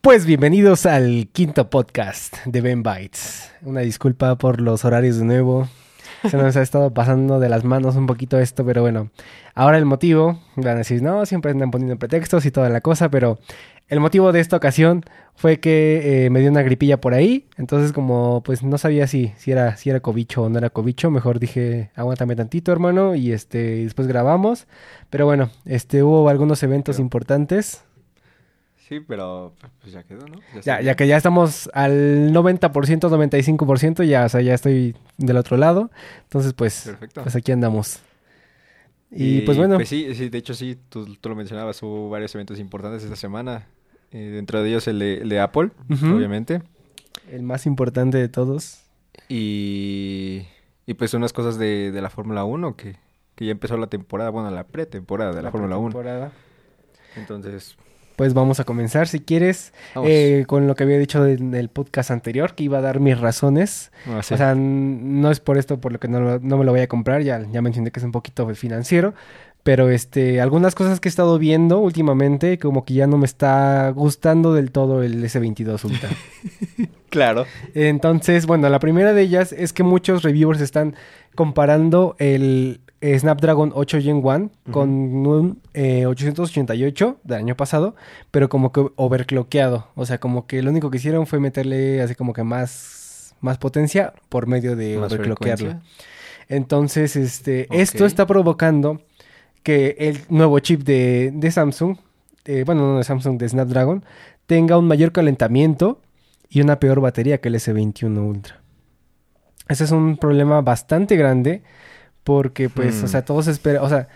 Pues bienvenidos al quinto podcast de Ben Bites. Una disculpa por los horarios de nuevo. Se nos ha estado pasando de las manos un poquito esto, pero bueno. Ahora el motivo, van a decir, no, siempre andan poniendo pretextos y toda la cosa, pero el motivo de esta ocasión fue que eh, me dio una gripilla por ahí. Entonces, como pues no sabía si, si era, si era cobicho o no era cobicho, mejor dije, aguántame tantito, hermano, y este, después grabamos. Pero bueno, este, hubo algunos eventos importantes. Sí, pero pues ya quedó, ¿no? Ya, ya que ya estamos al 90%, 95%, ya, o sea, ya estoy del otro lado. Entonces, pues, Perfecto. pues aquí andamos. Y, pues bueno, Pues sí, sí, de hecho sí, tú, tú lo mencionabas, hubo varios eventos importantes esta semana. eh, dentro de ellos el de, el de Apple, obviamente. el más importante de todos. Y, y pues unas cosas de, de la Fórmula 1 que, que ya empezó la temporada, bueno, la pretemporada de la, Fórmula 1. pretemporada. Entonces, Pues vamos a comenzar, si quieres, eh, con lo que había dicho en el podcast anterior, que iba a dar mis razones. Ah, sí. O sea, no es por esto por lo que no, no me lo voy a comprar, ya, ya mencioné que es un poquito financiero, pero este, algunas cosas que he estado viendo últimamente, como que ya no me está gustando del todo el S22 Ultra. claro. Entonces, bueno, la primera de ellas es que muchos reviewers están comparando el eh, Snapdragon 8 Gen 1 con un eh, 888 del año pasado, pero como que overclockeado. O sea, como que lo único que hicieron fue meterle así como que más, más potencia por medio de frecuencia. Entonces, este, esto está provocando que el nuevo chip de, de Samsung, eh, bueno, no de Samsung, de Snapdragon, tenga un mayor calentamiento y una peor batería que el S21 Ultra. Ese es un problema bastante grande porque, pues, Hmm. o sea, todos esperan, o sea,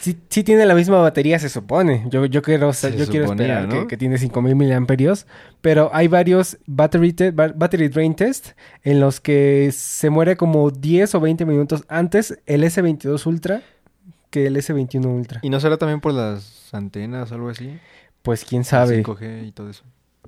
sí, sí tiene la misma batería, se supone. Yo, yo quiero, o sea, Se yo quiero esperar que, ¿no? que tiene 5000 miliamperios, pero hay varios battery, te- ba- battery drain test en los que se muere como 10 o 20 minutos antes el S22 Ultra que el S21 Ultra. ¿Y no será también por las antenas o algo así? Pues quién sabe. 5G y todo eso.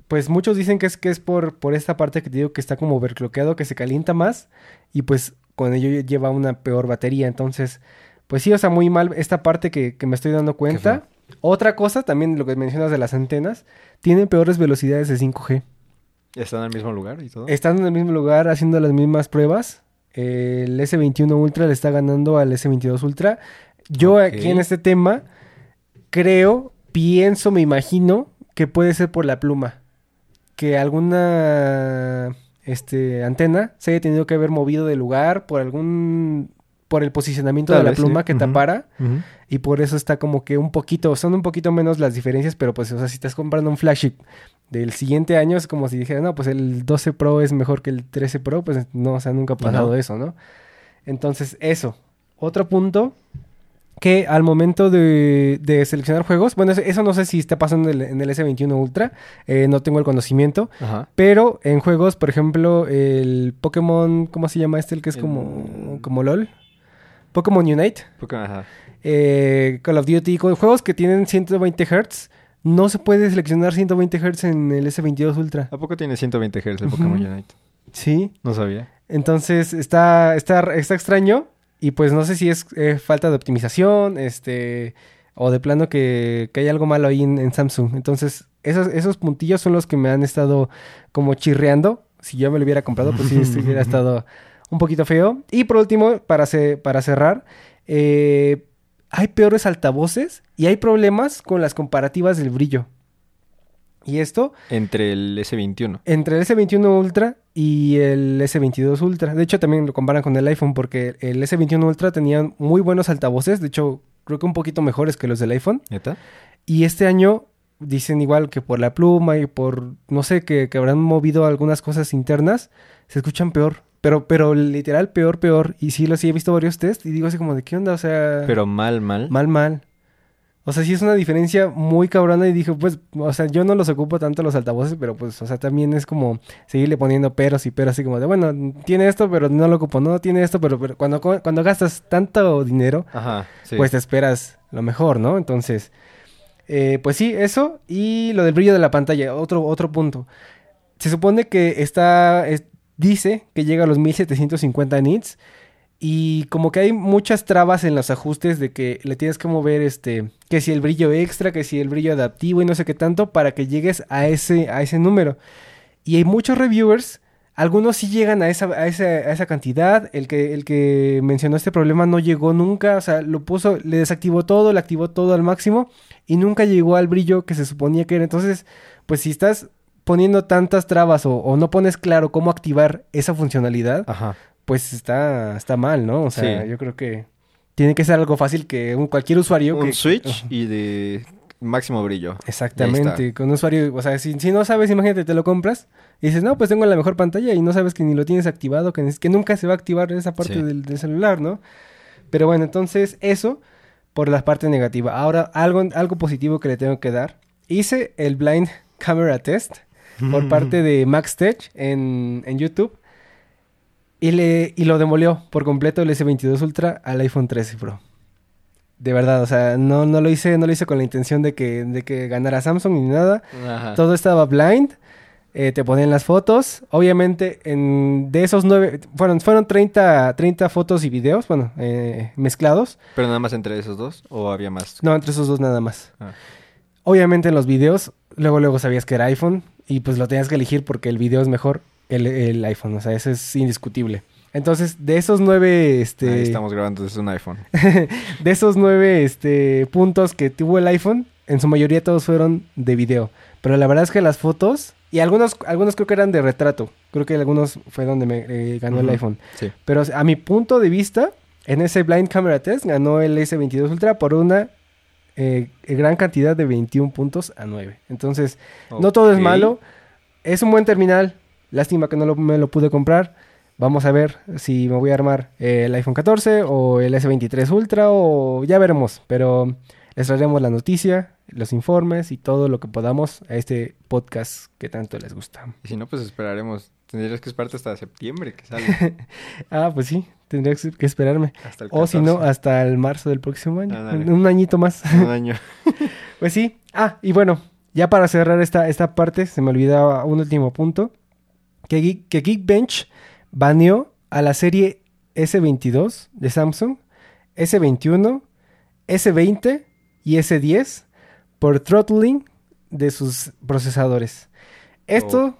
Pues muchos dicen que es que es por, por esta parte que te digo que está como overclockeado, que se calienta más y pues con ello lleva una peor batería. Entonces, pues sí, o sea, muy mal esta parte que, que me estoy dando cuenta. Otra cosa, también lo que mencionas de las antenas, tienen peores velocidades de 5G. ¿Están en el mismo lugar y todo? Están en el mismo lugar haciendo las mismas pruebas. El S21 Ultra le está ganando al S22 Ultra. Yo aquí en este tema creo, pienso, me imagino que puede ser por la pluma. Que alguna este, antena se haya tenido que haber movido de lugar por algún... por el posicionamiento Tal de la vez, sí. pluma que tapara. Y por eso está como que un poquito, son un poquito menos las diferencias, pero pues, o sea, si estás comprando un flagship del siguiente año, es como si dijera, no, pues el 12 Pro es mejor que el 13 Pro, pues no, o sea, nunca ha pasado No. eso, ¿no? Entonces, eso. Otro punto, que al momento de, de seleccionar juegos, bueno, eso- no sé si está pasando en el, en el S21 Ultra, eh, no tengo el conocimiento, Ajá. pero en juegos, por ejemplo, el Pokémon, ¿cómo se llama este? El que es El- como, como LOL. Pokémon Unite Porque, ajá. eh, Call of Duty, con juegos que tienen 120 Hz, no se puede seleccionar 120 Hz en el S22 Ultra. ¿A poco tiene 120 Hz el Pokémon. Unite? Sí. No sabía. Entonces está, está, está extraño. Y pues no sé si es eh, falta de optimización, este, o de plano que, que hay algo malo ahí en, en Samsung. Entonces, esos, esos puntillos son los que me han estado como chirreando. Si yo me lo hubiera comprado, pues sí, sí hubiera estado un poquito feo. Y por último, para, ce- para cerrar, eh, hay peores altavoces y hay problemas con las comparativas del brillo. Y esto Entre el S21. entre el S21 Ultra y el S22 Ultra. De hecho, también lo comparan con el iPhone porque el S21 Ultra tenía muy buenos altavoces. De hecho, creo que un poquito mejores que los del iPhone. ¿Neta? Y este año dicen igual que por la pluma y por, no sé, que, que habrán movido algunas cosas internas, se escuchan peor. Pero, pero literal, peor, peor. Y sí, lo sí he visto varios test y digo así como de qué onda, o sea... Pero mal, mal. Mal, mal. O sea, sí es una diferencia muy cabrona y dije, pues, o sea, yo no los ocupo tanto los altavoces, pero pues, o sea, también es como seguirle poniendo peros y peros, así como de, bueno, tiene esto, pero no lo ocupo, no tiene esto, pero, pero cuando, cuando gastas tanto dinero, Ajá. Sí. pues te esperas lo mejor, ¿no? Entonces, eh, pues sí, eso y lo del brillo de la pantalla, otro, otro punto. Se supone que está, es- dice que llega a los 1750 nits Y como que hay muchas trabas en los ajustes de que le tienes que mover este, que si el brillo extra, que si el brillo adaptivo y no sé qué tanto para que llegues a ese, a ese número. Y hay muchos reviewers, algunos sí llegan a esa, a esa, a esa cantidad, el que, el que mencionó este problema no llegó nunca, o sea, lo puso, le desactivó todo, le activó todo al máximo y nunca llegó al brillo que se suponía que era. Entonces, pues si estás poniendo tantas trabas o, o no pones claro cómo activar esa funcionalidad, Ajá. Pues está, está mal, ¿no? O sea, Sí. yo creo que tiene que ser algo fácil que un, cualquier usuario Un que... switch y de máximo brillo. Exactamente, con un usuario, o sea, si, si no sabes, imagínate, te lo compras y dices, no, pues tengo la mejor pantalla y no sabes que ni lo tienes activado, que, que nunca se va a activar esa parte Sí. del, del celular, ¿no? Pero bueno, entonces eso por la parte negativa. Ahora, algo, algo positivo que le tengo que dar. Hice el Blind Camera Test por parte de Max Tech en, en YouTube y, le, y lo demolió por completo el S22 Ultra al iPhone 13 Pro. De verdad, o sea, no, no lo hice, no lo hice con la intención de que, de que ganara Samsung ni nada. Ajá. Todo estaba blind. eh, te ponían las fotos. Obviamente, en, de esos nueve, fueron, fueron 30, 30 fotos y videos, bueno, eh, mezclados. Pero nada más entre esos dos o había más. No, entre esos dos nada más. Ah. Obviamente en los videos, luego luego sabías que era iPhone y pues lo tenías que elegir porque el video es mejor el, el iPhone, o sea, eso es indiscutible. Entonces, de esos nueve, este, Ahí estamos grabando desde un iPhone. de esos nueve este, puntos que tuvo el iPhone, en su mayoría todos fueron de video. Pero la verdad es que las fotos, y algunos, algunos creo que eran de retrato, creo que algunos fue donde me eh, ganó el iPhone. Sí. Pero a mi punto de vista, en ese Blind Camera Test ganó el S22 Ultra por una eh, gran cantidad de 21 puntos a 9. Entonces, no todo es malo. Es un buen terminal. Lástima que no lo- me lo pude comprar. Vamos a ver si me voy a armar eh, el iPhone 14 o el S23 Ultra o ya veremos. Pero les traeremos la noticia, los informes y todo lo que podamos a este podcast que tanto les gusta. Y si no, pues esperaremos. Tendrías que esperarte hasta septiembre que sale. Ah, pues sí, tendría que esperarme. Hasta el O si no, 14. hasta el marzo del próximo año. Un añito más. Un año. Pues sí. Ah, y bueno, ya para cerrar esta, esta parte, se me olvidaba un último punto. Que, Geek- que Geekbench baneó a la serie S22 de Samsung, S21, S20 y S10 por throttling de sus procesadores. Esto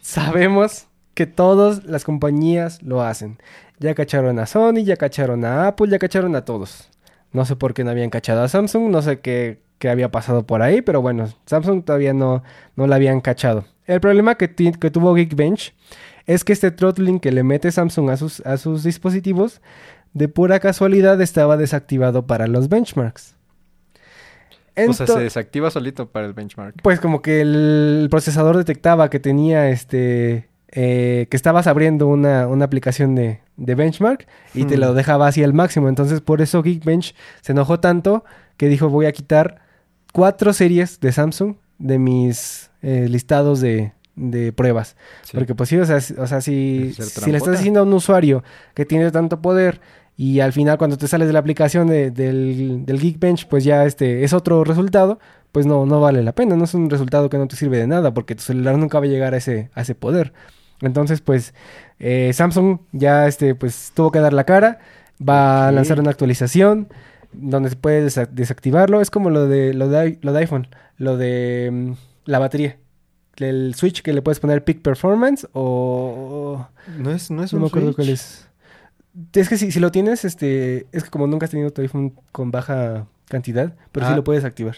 sabemos que todas las compañías lo hacen. Ya cacharon a Sony, ya cacharon a Apple, ya cacharon a todos. No sé por qué no habían cachado a Samsung, no sé qué, qué había pasado por ahí, pero bueno, Samsung todavía no, no la habían cachado. El problema que, tuvo Geekbench es que este throttling que le mete Samsung a sus, a sus dispositivos, de pura casualidad estaba desactivado para los benchmarks. o sea, se desactiva solito para el benchmark. pues como que el procesador detectaba que tenía este... eh, que estabas abriendo una, una aplicación de, de benchmark y te Hmm. lo dejaba así al máximo. Entonces por eso Geekbench se enojó tanto que dijo voy a quitar cuatro series de Samsung de mis eh, listados de, de pruebas. Sí. Porque pues sí, o sea, o sea si, si le estás diciendo a un usuario que tiene tanto poder y al final cuando te sales de la aplicación de- del, del Geekbench, pues ya este es otro resultado, pues no, no vale la pena, no es un resultado que no te sirve de nada porque tu celular nunca va a llegar a ese, a ese poder. Entonces, pues eh, Samsung ya este, pues tuvo que dar la cara, va a lanzar una actualización donde se puede desa- desactivarlo. Es como lo de, lo de, lo de iPhone, lo de mm, la batería. El switch que le puedes poner Peak Performance o... No es, no es no un me acuerdo switch. cuál es. Es que si, si lo tienes, este, es que como nunca has tenido tu iPhone con baja cantidad, pero sí Ah. lo puedes activar.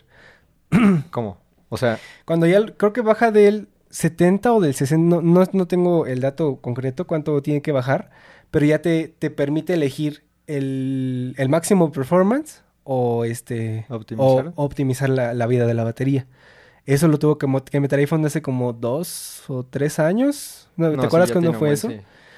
¿Cómo? O sea, Cuando ya, creo que baja del 70 o del 60, no, no, no tengo el dato concreto cuánto tiene que bajar, pero ya te, te permite elegir el, el máximo performance o este Optimizar. o optimizar la, la vida de la batería. Eso lo tuvo que, meter iPhone hace como dos o tres años. No, ¿Te no, acuerdas cuándo fue buen, eso? Sí.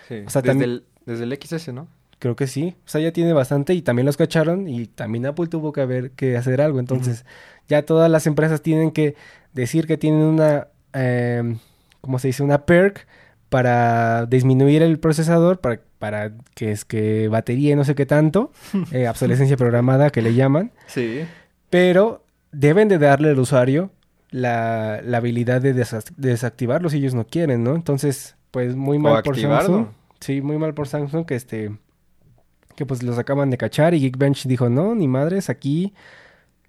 sí. O sea, desde, también- el, desde el XS, ¿no? Creo que sí. O sea, ya tiene bastante y también los cacharon y también Apple tuvo que haber que hacer algo. Entonces, ya todas las empresas tienen que decir que tienen una, eh, ¿cómo se dice? Una perk para disminuir el procesador, para, para que es que batería y no sé qué tanto, eh, obsolescencia programada que le llaman, Sí. pero deben de darle al usuario la, la habilidad de desa- de desactivarlo si ellos no quieren, ¿no? Entonces, pues muy O mal por activarlo. Samsung. Sí, muy mal por Samsung que este que pues los acaban de cachar y Geekbench dijo, no, ni madres, aquí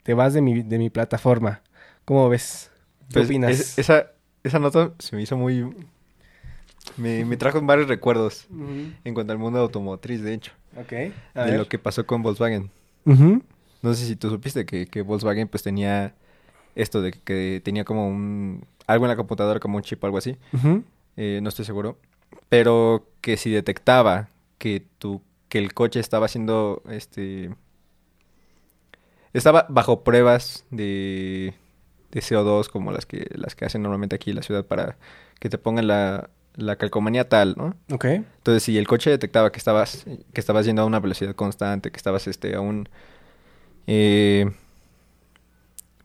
te vas de mi, de mi plataforma. ¿Cómo ves? ¿Qué Pues, opinas? es- esa, esa nota se me hizo muy... Me, me trajo varios recuerdos en cuanto al mundo automotriz, de hecho. Ok. A de ver. lo que pasó con Volkswagen. No sé si tú supiste que, que Volkswagen pues tenía esto de que tenía como un... Algo en la computadora, como un chip o algo así. Eh, no estoy seguro. Pero que si detectaba que tu, que el coche estaba haciendo este estaba bajo pruebas de, de CO2 como las que las que hacen normalmente aquí en la ciudad para que te pongan la, la calcomanía tal, ¿no? Ok. Entonces, si el coche detectaba que estabas que estabas yendo a una velocidad constante, que estabas este a un eh,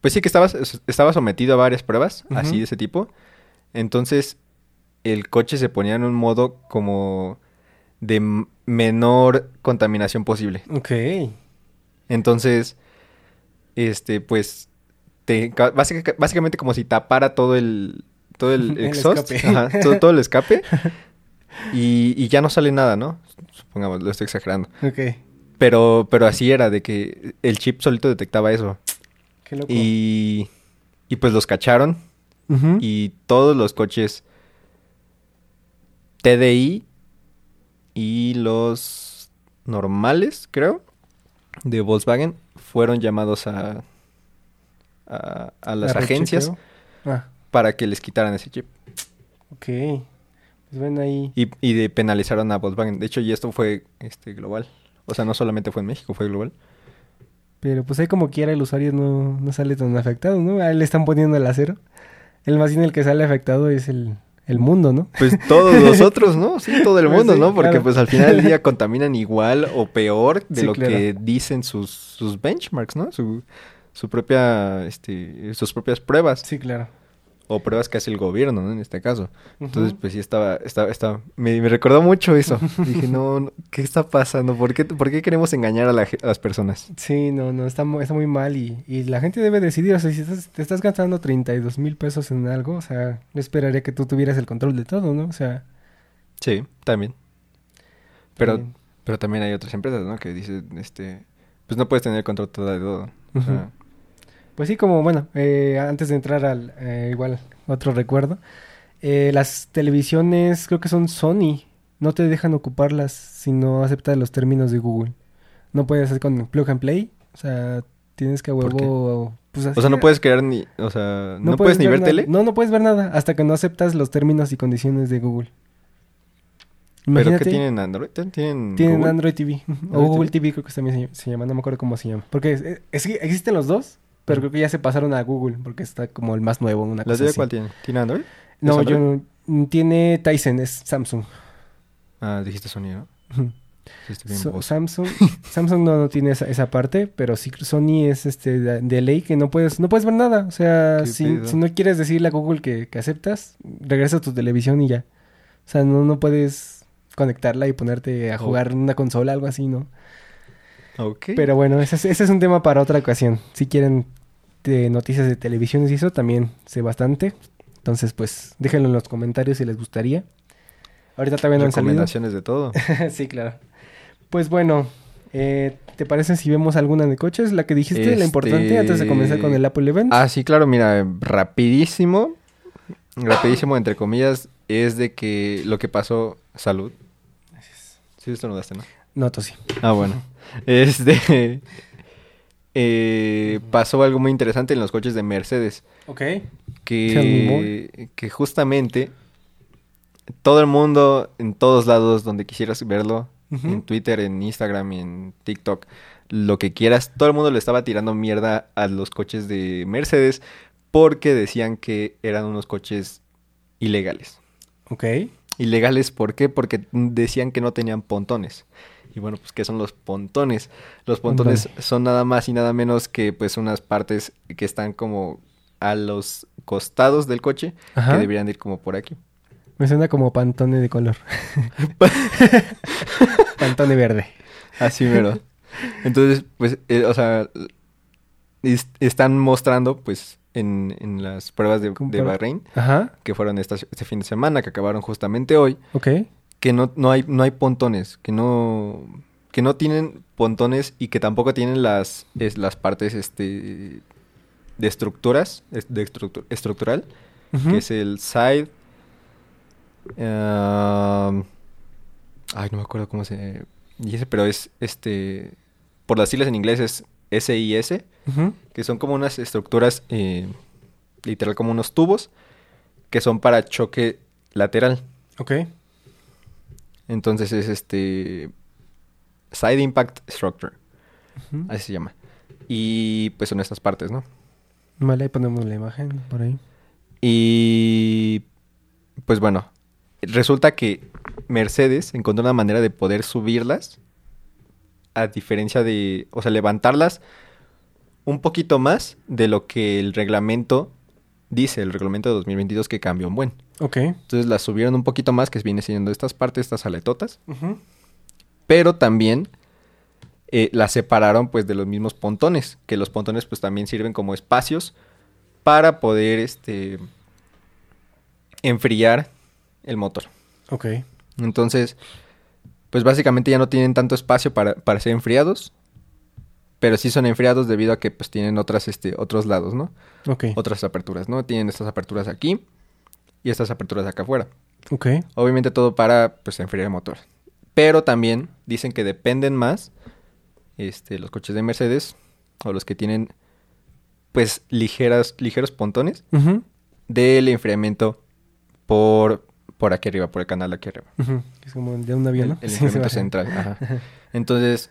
pues sí que estabas estabas sometido a varias pruebas así de ese tipo. Entonces, el coche se ponía en un modo como de menor contaminación posible. Ok. Entonces, este, pues, te, ca- básica- básicamente como si tapara todo el, todo el El exhaust, ajá, todo, todo el escape, y, y ya no sale nada, ¿no? Supongamos, lo estoy exagerando. Ok. Pero, pero así era, de que el chip solito detectaba eso. Qué loco. Y, y pues los cacharon, y todos los coches TDI y los normales, creo, de Volkswagen fueron llamados a, a, a las La agencias. Ah, para que les quitaran ese chip. ok. Pues ven ahí. Y, y de penalizaron a Volkswagen. De hecho, y esto fue este global. O sea, no solamente fue en México, fue global. Pero pues ahí como quiera el usuario no, no sale tan afectado, ¿no? A él le están poniendo el acero. El más bien el que sale afectado es el, el mundo, ¿no? Pues todos los otros, ¿no? Sí, todo el Pues mundo, sí, ¿no? Porque claro. pues al final del día contaminan igual o peor de Sí, lo claro. que dicen sus, sus benchmarks, ¿no? Su, su propia, este, sus propias pruebas. Sí, claro. O pruebas que hace el gobierno, ¿no? En este caso. Entonces, pues sí estaba, estaba, estaba, me, me recordó mucho eso. Dije, no, no, ¿qué está pasando? ¿Por qué, por qué queremos engañar a, la ge- a las personas? Sí, no, no, está, está muy mal y, y la gente debe decidir, o sea, si estás- te estás gastando 32 mil pesos en algo, o sea, yo esperaría que tú tuvieras el control de todo, ¿no? O sea, Sí, también. Pero, también. pero también hay otras empresas, ¿no? Que dicen, este, pues no puedes tener control todo de todo. O sea. Pues sí, como bueno, eh, antes de entrar al eh, igual otro recuerdo, eh, las televisiones creo que son Sony, no te dejan ocuparlas si no aceptas los términos de Google. No puedes hacer con plug and play, o sea, tienes que a huevo. Pues o sea, no puedes crear ni, o sea, no, puedes, ni ver tele. No, no puedes ver nada hasta que no aceptas los términos y condiciones de Google. ¿Pero qué tienen Android? ¿Tienen tienen Google? Android TV. ujú, O Android Google TV. TV creo que también se, se llama, no me acuerdo cómo se llama. Porque es, es que existen los dos, pero creo que ya se pasaron a Google porque está como el más nuevo, una ¿La cosa así. cuál tiene? ¿Tiene Android? No, ¿Es yo tiene Tyson, es Samsung. Ah, dijiste Sony, ¿no? So-. Samsung, Samsung no, no tiene esa, esa parte, pero sí Sony es este de, de ley que no puedes, no puedes ver nada. O sea, ¿Qué si, si no quieres decirle a Google que, que aceptas, regresa a tu televisión y ya. O sea, no, no puedes conectarla y ponerte a Oh. jugar en una consola, algo así, ¿no? Ok. Pero bueno, ese es, ese es un tema para otra ocasión. Si quieren de noticias de televisiones y eso, también sé bastante. Entonces, pues, déjenlo en los comentarios si les gustaría. Ahorita todavía no han salido. Recomendaciones de todo. sí, claro. Pues bueno, eh, ¿te parece si vemos alguna de coches? La que dijiste, la importante, Este- antes de comenzar con el Apple Event. Ah, sí, claro, mira, rapidísimo, rapidísimo, entre comillas, es de que lo que pasó, salud. Sí, esto no daste, ¿no? No, tú sí. Ah, bueno. Este, eh, pasó algo muy interesante en los coches de Mercedes, Ok. Que, que justamente todo el mundo, en todos lados, donde quisieras verlo, en Twitter, en Instagram, en TikTok, lo que quieras, todo el mundo le estaba tirando mierda a los coches de Mercedes porque decían que eran unos coches ilegales. Ok. Ilegales, ¿por qué? Porque decían que no tenían pontones. Y bueno, pues, ¿qué son los pontones? Los pontones son nada más y nada menos que, pues, unas partes que están como a los costados del coche, Ajá. que deberían de ir como por aquí. Me suena como pantone de color. pantone verde. Así mero. Entonces, pues, eh, o sea, es- están mostrando, pues, en, en las pruebas de, de Bahrein, Ajá. que fueron esta- este fin de semana, que acabaron justamente hoy, Ok. Que no, no hay, no hay pontones, que no, que no tienen pontones y que tampoco tienen las, es- las partes este, de estructuras, es- de estructu- estructural, que es el side. um, ay, no me acuerdo cómo se dice, pero es este. Por las siglas en inglés es SIS, Ujú. que son como unas estructuras, eh, literal como unos tubos, que son para choque lateral. Ok. Entonces es este. Side Impact Structure, así se llama. Y pues son estas partes, ¿no? Vale, ahí ponemos la imagen por ahí. Y pues bueno, resulta que Mercedes encontró una manera de poder subirlas a diferencia de, o sea, levantarlas un poquito más de lo que el reglamento dice, el reglamento de 2022 que cambió un buen. Ok. Entonces las subieron un poquito más, que viene siendo estas partes, estas aletotas, pero también eh, las separaron pues de los mismos pontones, que los pontones pues también sirven como espacios para poder este enfriar el motor. Ok. Entonces, pues básicamente ya no tienen tanto espacio para, para ser enfriados, pero sí son enfriados debido a que pues tienen otras este otros lados, ¿no? Ok. Otras aperturas, ¿no? Tienen estas aperturas aquí y estas aperturas acá afuera. Ok. Obviamente todo para pues enfriar el motor. Pero también dicen que dependen más este, los coches de Mercedes o los que tienen pues ligeras, ligeros pontones del enfriamiento por, por aquí arriba, por el canal aquí arriba. Es como de un avión, ¿no? el enfriamiento central. ajá. Entonces,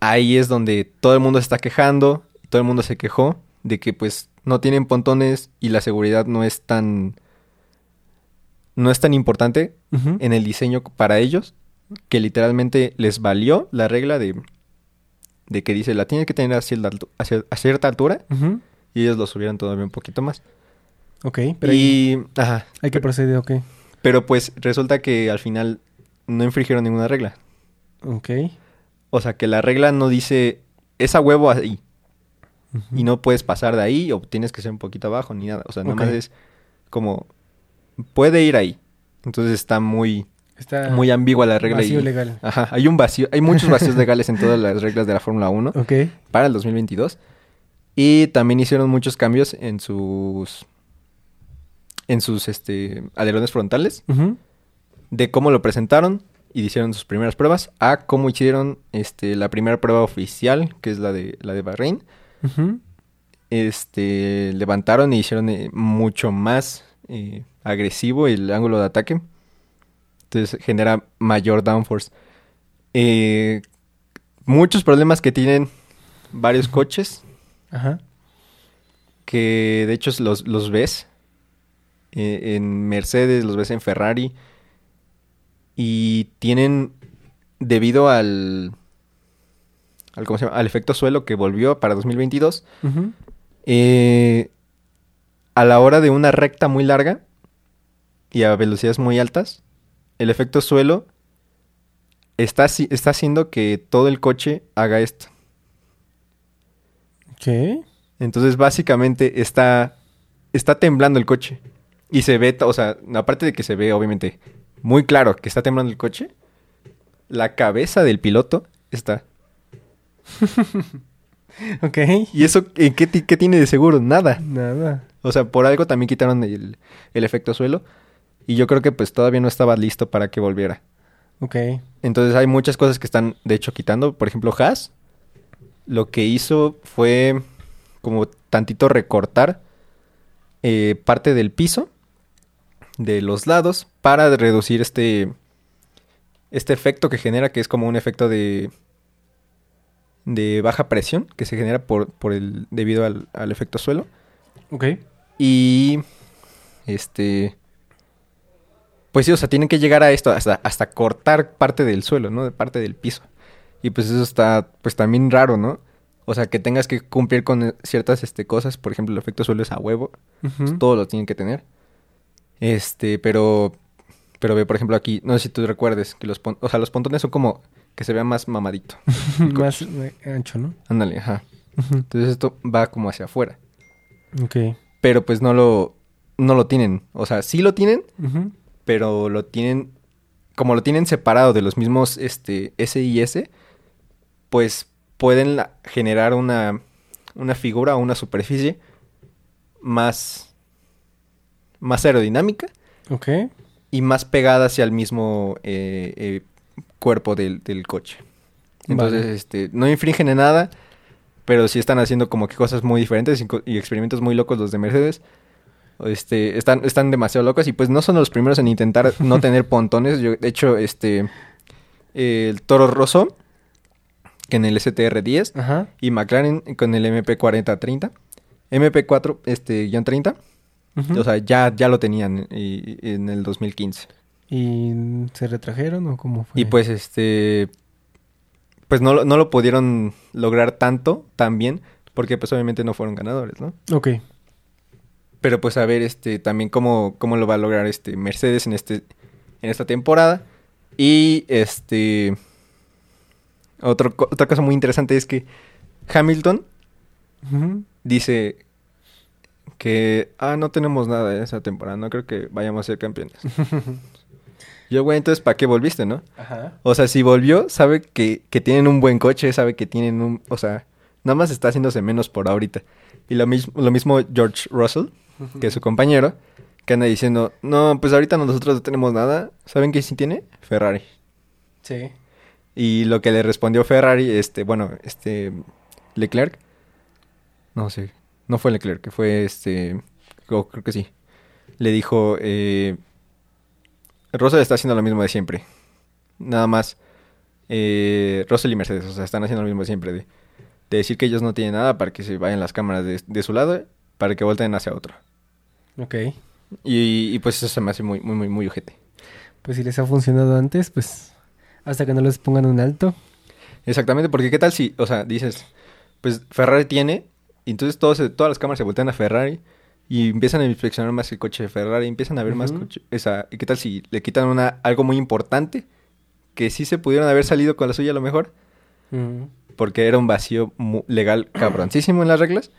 ahí es donde todo el mundo se está quejando, todo el mundo se quejó de que pues no tienen pontones y la seguridad no es tan no es tan importante en el diseño para ellos que literalmente les valió la regla de, de que dice la tienes que tener a cierta, a cier- a cierta altura y ellos lo subieron todavía un poquito más. Ok, pero ajá, hay que proceder, ok. pero pues resulta que al final no infringieron ninguna regla. Ok. O sea, que la regla no dice es a huevo ahí y no puedes pasar de ahí o tienes que ser un poquito abajo ni nada. O sea, nada Ok. más es como puede ir ahí. Entonces está muy Está muy ambigua la regla vacío y legal. Ajá, hay un vacío, hay muchos vacíos legales en todas las reglas de la Fórmula 1 Ok. para el 2022 y también hicieron muchos cambios en sus en sus este alerones frontales de cómo lo presentaron y hicieron sus primeras pruebas a cómo hicieron este la primera prueba oficial, que es la de la de Bahrein. Ujú. Este levantaron y hicieron eh, mucho más eh, agresivo el ángulo de ataque. Entonces genera mayor downforce. Eh, muchos problemas que tienen varios coches Ajá. que de hecho los, los ves eh, en Mercedes, los ves en Ferrari y tienen debido al al, ¿cómo se llama? al efecto suelo que volvió para 2022 Ujú. eh, a la hora de una recta muy larga y a velocidades muy altas el efecto suelo está, está haciendo que todo el coche haga esto ¿Qué? Entonces, básicamente está, está temblando el coche. Y se ve, o sea, aparte de que se ve, obviamente, muy claro que está temblando el coche, la cabeza del piloto está. Ok. ¿Y eso en qué, qué tiene de seguro? Nada. Nada. O sea, por algo también quitaron el, el efecto suelo. Y yo creo que pues todavía no estaba listo para que volviera. Ok. Entonces hay muchas cosas que están, de hecho, quitando. Por ejemplo, Haas lo que hizo fue como tantito recortar eh, parte del piso de los lados para reducir este este efecto que genera que es como un efecto de de baja presión que se genera por, por el debido al, al efecto suelo Ok. y este pues sí, o sea, tienen que llegar a esto hasta, hasta cortar parte del suelo, ¿no? De parte del piso. Y pues eso está pues también raro, ¿no? O sea, que tengas que cumplir con eh, ciertas este, cosas, por ejemplo, el efecto suelo es a huevo, Ujú. todos lo tienen que tener. Este, pero pero ve, por ejemplo, aquí, no sé si tú recuerdes que los o sea, los pontones son como que se vea más mamadito. Más eh, ancho, ¿no? Ándale, ajá. Entonces esto va como hacia afuera, Ok. pero pues no lo no lo tienen, o sea, sí lo tienen, pero lo tienen, como lo tienen separado de los mismos este, SIS, pues pueden la- generar una, una figura o una superficie más, más aerodinámica Ok. y más pegada hacia el mismo eh, eh, cuerpo del, del coche. Entonces, Vale. este, no infringen en nada, pero sí están haciendo como que cosas muy diferentes y, y experimentos muy locos los de Mercedes. Este, están, están demasiado locos y pues no son los primeros en intentar no tener pontones. Yo, de hecho, este, el Toro Rosso, que en el STR10, Ajá. y McLaren con el MP4030, MP4, este, guion 30, Ujú. o sea, ya, ya lo tenían y- en el 2015. ¿Y se retrajeron o cómo fue? Y pues este pues no, lo- no lo pudieron lograr tanto, tan bien, porque pues obviamente no fueron ganadores, ¿no? Ok. Pero pues a ver este también cómo, cómo lo va a lograr este Mercedes en este en esta temporada. Y este otro, otra cosa muy interesante es que Hamilton dice que ah no tenemos nada de esa temporada, no creo que vayamos a ser campeones. Yo, güey, entonces ¿para qué volviste, no? Ajá. O sea, si volvió, sabe que, que tienen un buen coche, sabe que tienen un... O sea, nada más está haciéndose menos por ahorita. Y lo mismo, lo mismo George Russell, que es su compañero, que anda diciendo, no, pues ahorita nosotros no tenemos nada. ¿Saben qué sí tiene? Ferrari. Sí. Y lo que le respondió Ferrari, este, bueno, este, Leclerc. No sé, no fue Leclerc, que fue este, oh, creo que sí. Le dijo, eh, Russell está haciendo lo mismo de siempre. Nada más, eh, Russell y Mercedes, o sea, están haciendo lo mismo de siempre. De, de decir que ellos no tienen nada para que se vayan las cámaras de, de su lado, para que volteen hacia otro. Ok. Y, y pues eso se me hace muy, muy, muy, muy ojete. Pues si les ha funcionado antes, pues hasta que no les pongan un alto. Exactamente, porque qué tal si, o sea, dices, pues Ferrari tiene, y entonces todos, todas las cámaras se voltean a Ferrari y empiezan a inspeccionar más el coche de Ferrari, empiezan a ver más coche, esa, y qué tal si le quitan una, algo muy importante, que sí se pudieron haber salido con la suya a lo mejor, porque era un vacío legal cabroncísimo en las reglas,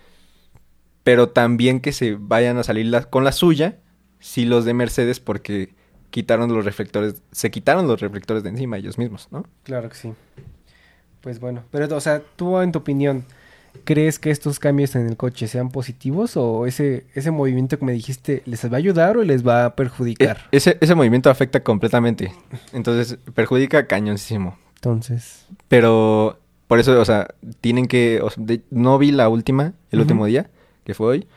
pero también que se vayan a salir la- con la suya, si los de Mercedes, porque quitaron los reflectores, se quitaron los reflectores de encima ellos mismos, ¿no? Claro que sí. Pues bueno, pero o sea, tú en tu opinión, ¿crees que estos cambios en el coche sean positivos o ese, ese movimiento que me dijiste les va a ayudar o les va a perjudicar? E- ese, ese movimiento afecta completamente. Entonces, perjudica cañoncísimo. Entonces, Pero, por eso, o sea, tienen que... o sea, de- no vi la última, el último día, que fue hoy.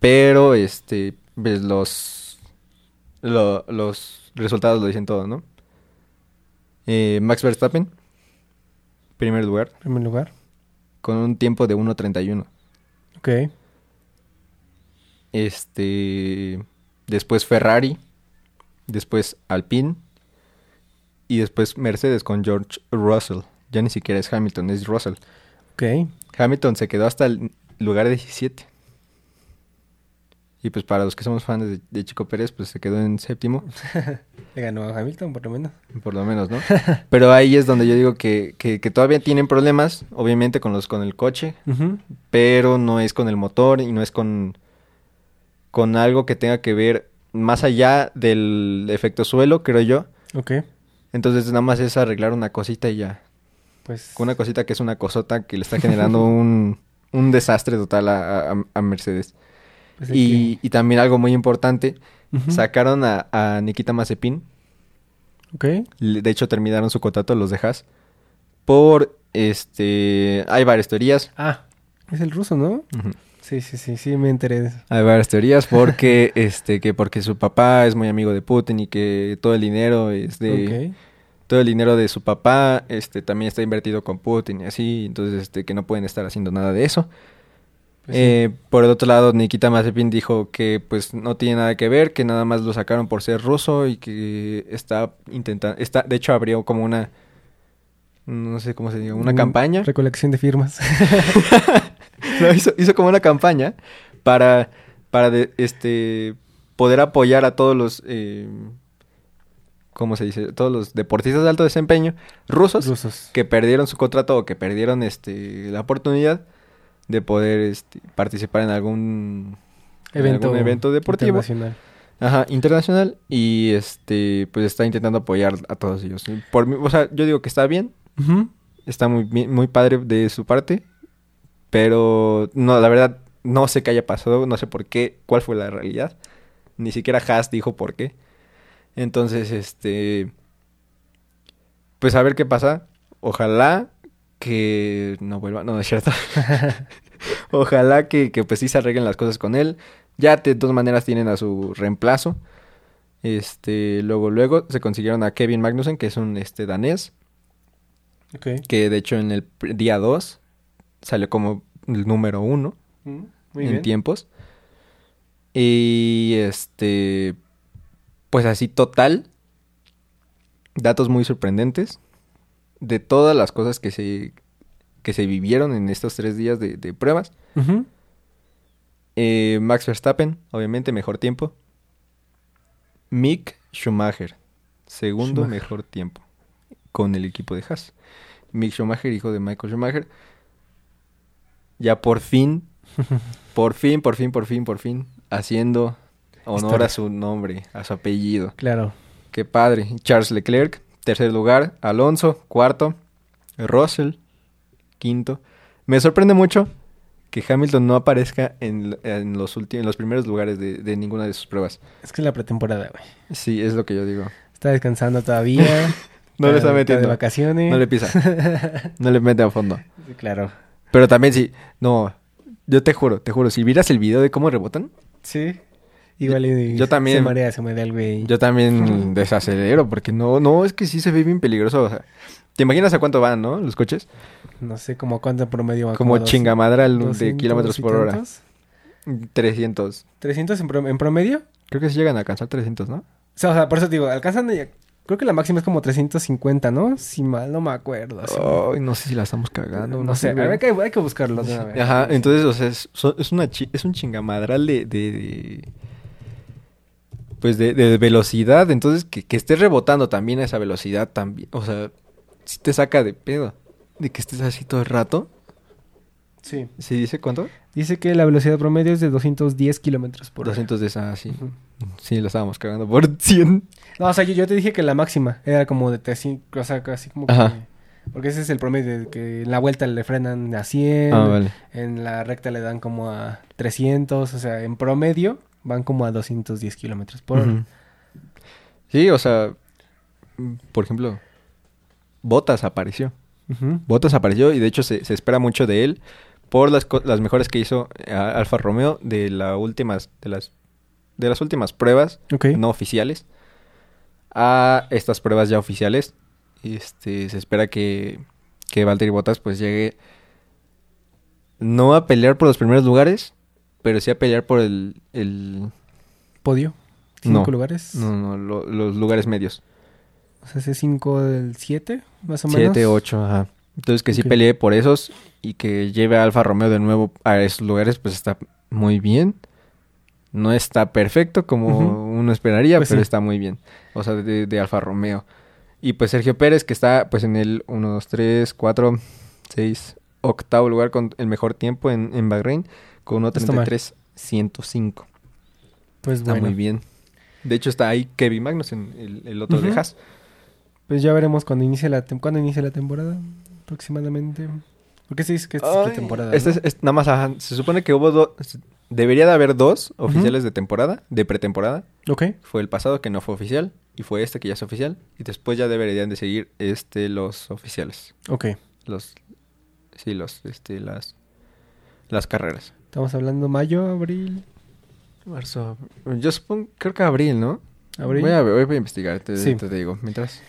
Pero, este, pues los... lo- los resultados lo dicen todo, ¿no? Eh, Max Verstappen, primer lugar, primer lugar. Con un tiempo de 1.31. Ok. Este. Después Ferrari. Después Alpine. Y después Mercedes con George Russell. Ya ni siquiera es Hamilton, es Russell. Ok. Hamilton se quedó hasta el lugar 17. Y pues para los que somos fans de, de Chico Pérez, pues se quedó en séptimo, Le ganó a Hamilton por lo menos. por lo menos, ¿no? Pero ahí es donde yo digo que, que, que todavía tienen problemas, obviamente con los con el coche, pero no es con el motor y no es con, con algo que tenga que ver más allá del efecto suelo, creo yo. Ok. Entonces nada más es arreglar una cosita y ya. Pues. Una cosita que es una cosota que le está generando un, un desastre total a, a- a Mercedes. Pues Y, y también algo muy importante, sacaron a, a Nikita Mazepin. Ok. De hecho terminaron su contrato los de Haas. Por este... Hay varias teorías. Ah, es el ruso, ¿no? Sí, sí, sí, sí, me enteré de eso. Hay varias teorías porque este que porque su papá es muy amigo de Putin y que todo el dinero es de Ok. todo el dinero de su papá este también está invertido con Putin y así, entonces este que no pueden estar haciendo nada de eso. Pues sí. Eh, por el otro lado, Nikita Mazepin dijo que pues no tiene nada que ver, que nada más lo sacaron por ser ruso y que está intentando está de hecho abrió como una no sé cómo se diga, una Un- campaña. Recolección de firmas. No, hizo, hizo como una campaña para, para de- este, poder apoyar a todos los, eh, ¿cómo se dice? Todos los deportistas de alto desempeño rusos Rusos. que perdieron su contrato o que perdieron este, la oportunidad de poder este, participar en algún en Evento, algún evento deportivo internacional. Ajá, internacional y este pues está intentando apoyar a todos ellos. Por mí, o sea, yo digo que está bien. Está muy, muy padre de su parte. Pero no, la verdad, no sé qué haya pasado. No sé por qué. ¿Cuál fue la realidad? Ni siquiera Haas dijo por qué. Entonces, este. Pues a ver qué pasa. Ojalá que no vuelva. No, no es cierto. Ojalá que, que pues sí se arreglen las cosas con él. Ya de todas maneras tienen a su reemplazo. Este, luego, luego se consiguieron a Kevin Magnussen, que es un este danés, que de hecho en el día 2 salió como el número uno Mm, Muy en bien. tiempos. Y este, pues así total, datos muy sorprendentes de todas las cosas que se, que se vivieron en estos tres días de, de pruebas. Eh, Max Verstappen, obviamente, mejor tiempo. Mick Schumacher, segundo Schumacher. mejor tiempo con el equipo de Haas. Mick Schumacher, hijo de Michael Schumacher. Ya por fin, por fin, por fin, por fin, por fin, haciendo honor Historia. a su nombre, a su apellido. Claro. Qué padre. Charles Leclerc, tercer lugar. Alonso, cuarto. Russell, quinto. Me sorprende mucho que Hamilton no aparezca en, en los en los primeros lugares de, de ninguna de sus pruebas. Es que es la pretemporada, güey. Sí, es lo que yo digo. Está descansando todavía. No le está de metiendo. vacaciones. No le pisa. No le mete a fondo. Sí, claro. Pero también sí. No, yo te juro, te juro. Si vieras el video de cómo rebotan, Sí. Igual y Yo también. Se marea, se marea el güey. yo también desacelero. Porque no, no, es que sí se ve bien peligroso. o sea, ¿Te imaginas a cuánto van, no? Los coches. No sé como cuánto promedio va. Como dos- chingamadral de 200 kilómetros por hora. tantos. 300. ¿300 en, pro- en promedio? Creo que sí llegan a alcanzar 300, ¿no? O sea, o sea, por eso te digo, alcanzan... Creo que la máxima es como 350, ¿no? Si mal no me acuerdo. Ay, no sé si la estamos cagando. no, sé, güey. hay que, hay que buscarlo. de una vez. Ajá, entonces, o sea, es, es una chi- es un chingamadral de, de, de- pues de, de velocidad, entonces que, que estés rebotando también a esa velocidad también, o sea, si te saca de pedo, de que estés así todo el rato. Sí. ¿Se dice cuánto? Dice que la velocidad promedio es de 210 kilómetros por hora. 200 de esa, sí. Ujú. Sí, lo estábamos cagando por 100. No, o sea, yo, yo te dije que la máxima era como de 300, o sea, casi como Ajá. que... Porque ese es el promedio, de que en la vuelta le frenan a 100, Ah, vale. en la recta le dan como a 300, o sea, en promedio van como a 210 kilómetros por hora. Sí, o sea, por ejemplo, Botas apareció. Ujú. Bottas apareció y de hecho se, se espera mucho de él por las, las mejores que hizo eh, Alfa Romeo de, la últimas, de, las, de las últimas pruebas no oficiales a estas pruebas ya oficiales. Este, se espera que, que Valtteri Bottas pues llegue no a pelear por los primeros lugares, pero sí a pelear por el... el Podio. Cinco No. lugares. no, no, lo- los lugares medios. O sea, ese 5 del 7, más o menos. 7, 8, ajá. Entonces que sí Ok. pelee por esos y que lleve a Alfa Romeo de nuevo a esos lugares, pues está muy bien. No está perfecto como uno esperaría, Pues pero sí. está muy bien. O sea, de, de Alfa Romeo. Y pues Sergio Pérez, que está pues en el 1, 2, 3, 4, 6, octavo lugar con el mejor tiempo en, en Bahrein, con Está mal. 1.33, 105. Pues Está bueno. muy bien. De hecho está ahí Kevin Magnussen, el, el otro de Ujú. Haas. Pues ya veremos cuando inicie la, tem- ¿cuándo inicia la temporada, aproximadamente. ¿Por qué se dice que esta es pretemporada? este no? es- es- nada más, ajá, se supone que hubo dos, debería de haber dos oficiales de temporada, de pretemporada. Ok. Fue el pasado que no fue oficial y fue este que ya es oficial y después ya deberían de seguir este los oficiales, Ok. los sí, los este las las carreras. Estamos hablando mayo, abril. Marzo, yo supongo creo que abril, ¿no? Abril. Voy a, voy a investigar, te, Sí. te digo, mientras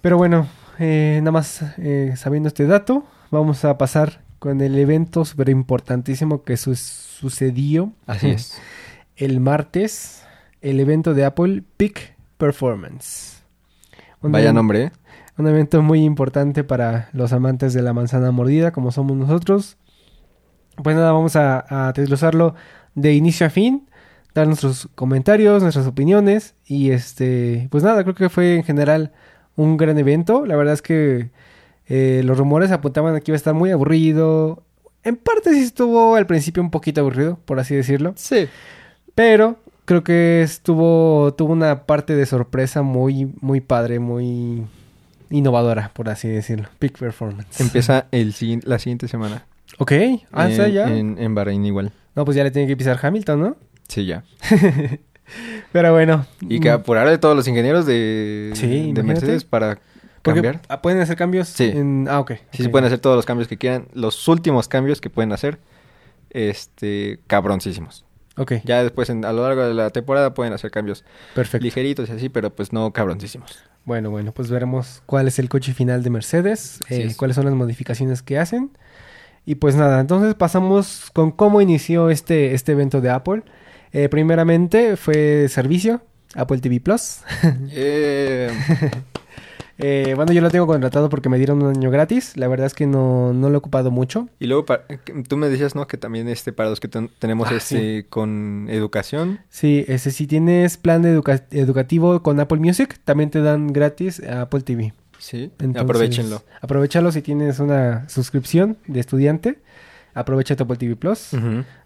Pero bueno, eh, nada más eh, sabiendo este dato, vamos a pasar con el evento súper importantísimo que su- sucedió así es. el martes, el evento de Apple Peak Performance. Un Vaya nombre, ¿eh? Un evento muy importante para los amantes de la manzana mordida, como somos nosotros. Pues nada, vamos a, a desglosarlo de inicio a fin, dar nuestros comentarios, nuestras opiniones. Y este, pues nada, creo que fue en general un gran evento. La verdad es que eh, los rumores apuntaban a que iba a estar muy aburrido. En parte sí estuvo al principio un poquito aburrido, por así decirlo. Sí. Pero creo que estuvo tuvo una parte de sorpresa muy muy padre, muy innovadora, por así decirlo. Peak Performance. Empieza el, la siguiente semana. Ok, ah, en, ya. En, en Bahrein igual. No, pues ya le tiene que pisar Hamilton, ¿no? Sí, ya. Pero bueno. Y que mm, apurar de todos los ingenieros de, Sí, de. Mercedes para porque cambiar. ah, pueden hacer cambios Sí. en... Ah, ok. Sí, se ok. pueden hacer todos los cambios que quieran. Los últimos cambios que pueden hacer, este, cabroncísimos. Ok, Ya después, en- a lo largo de la temporada, pueden hacer cambios perfecto. ligeritos y así, pero pues no cabroncísimos. Bueno, bueno, pues veremos cuál es el coche final de Mercedes, eh, es. cuáles son las modificaciones que hacen. Y pues nada, entonces pasamos con cómo inició este, este evento de Apple. Eh, primeramente fue servicio, Apple TV Plus. Eh, Eh, bueno, yo lo tengo contratado porque me dieron un año gratis. La verdad es que no, no lo he ocupado mucho. y luego, pa- tú me decías, ¿no? Que también este, para los que ten- tenemos Ah, este, con educación, Sí, ese, si tienes plan de educa- educativo con Apple Music, también te dan gratis Apple TV. Sí, Entonces, aprovechenlo. Aprovechalo si tienes una suscripción de estudiante. Aprovecha tu Apple TV Plus.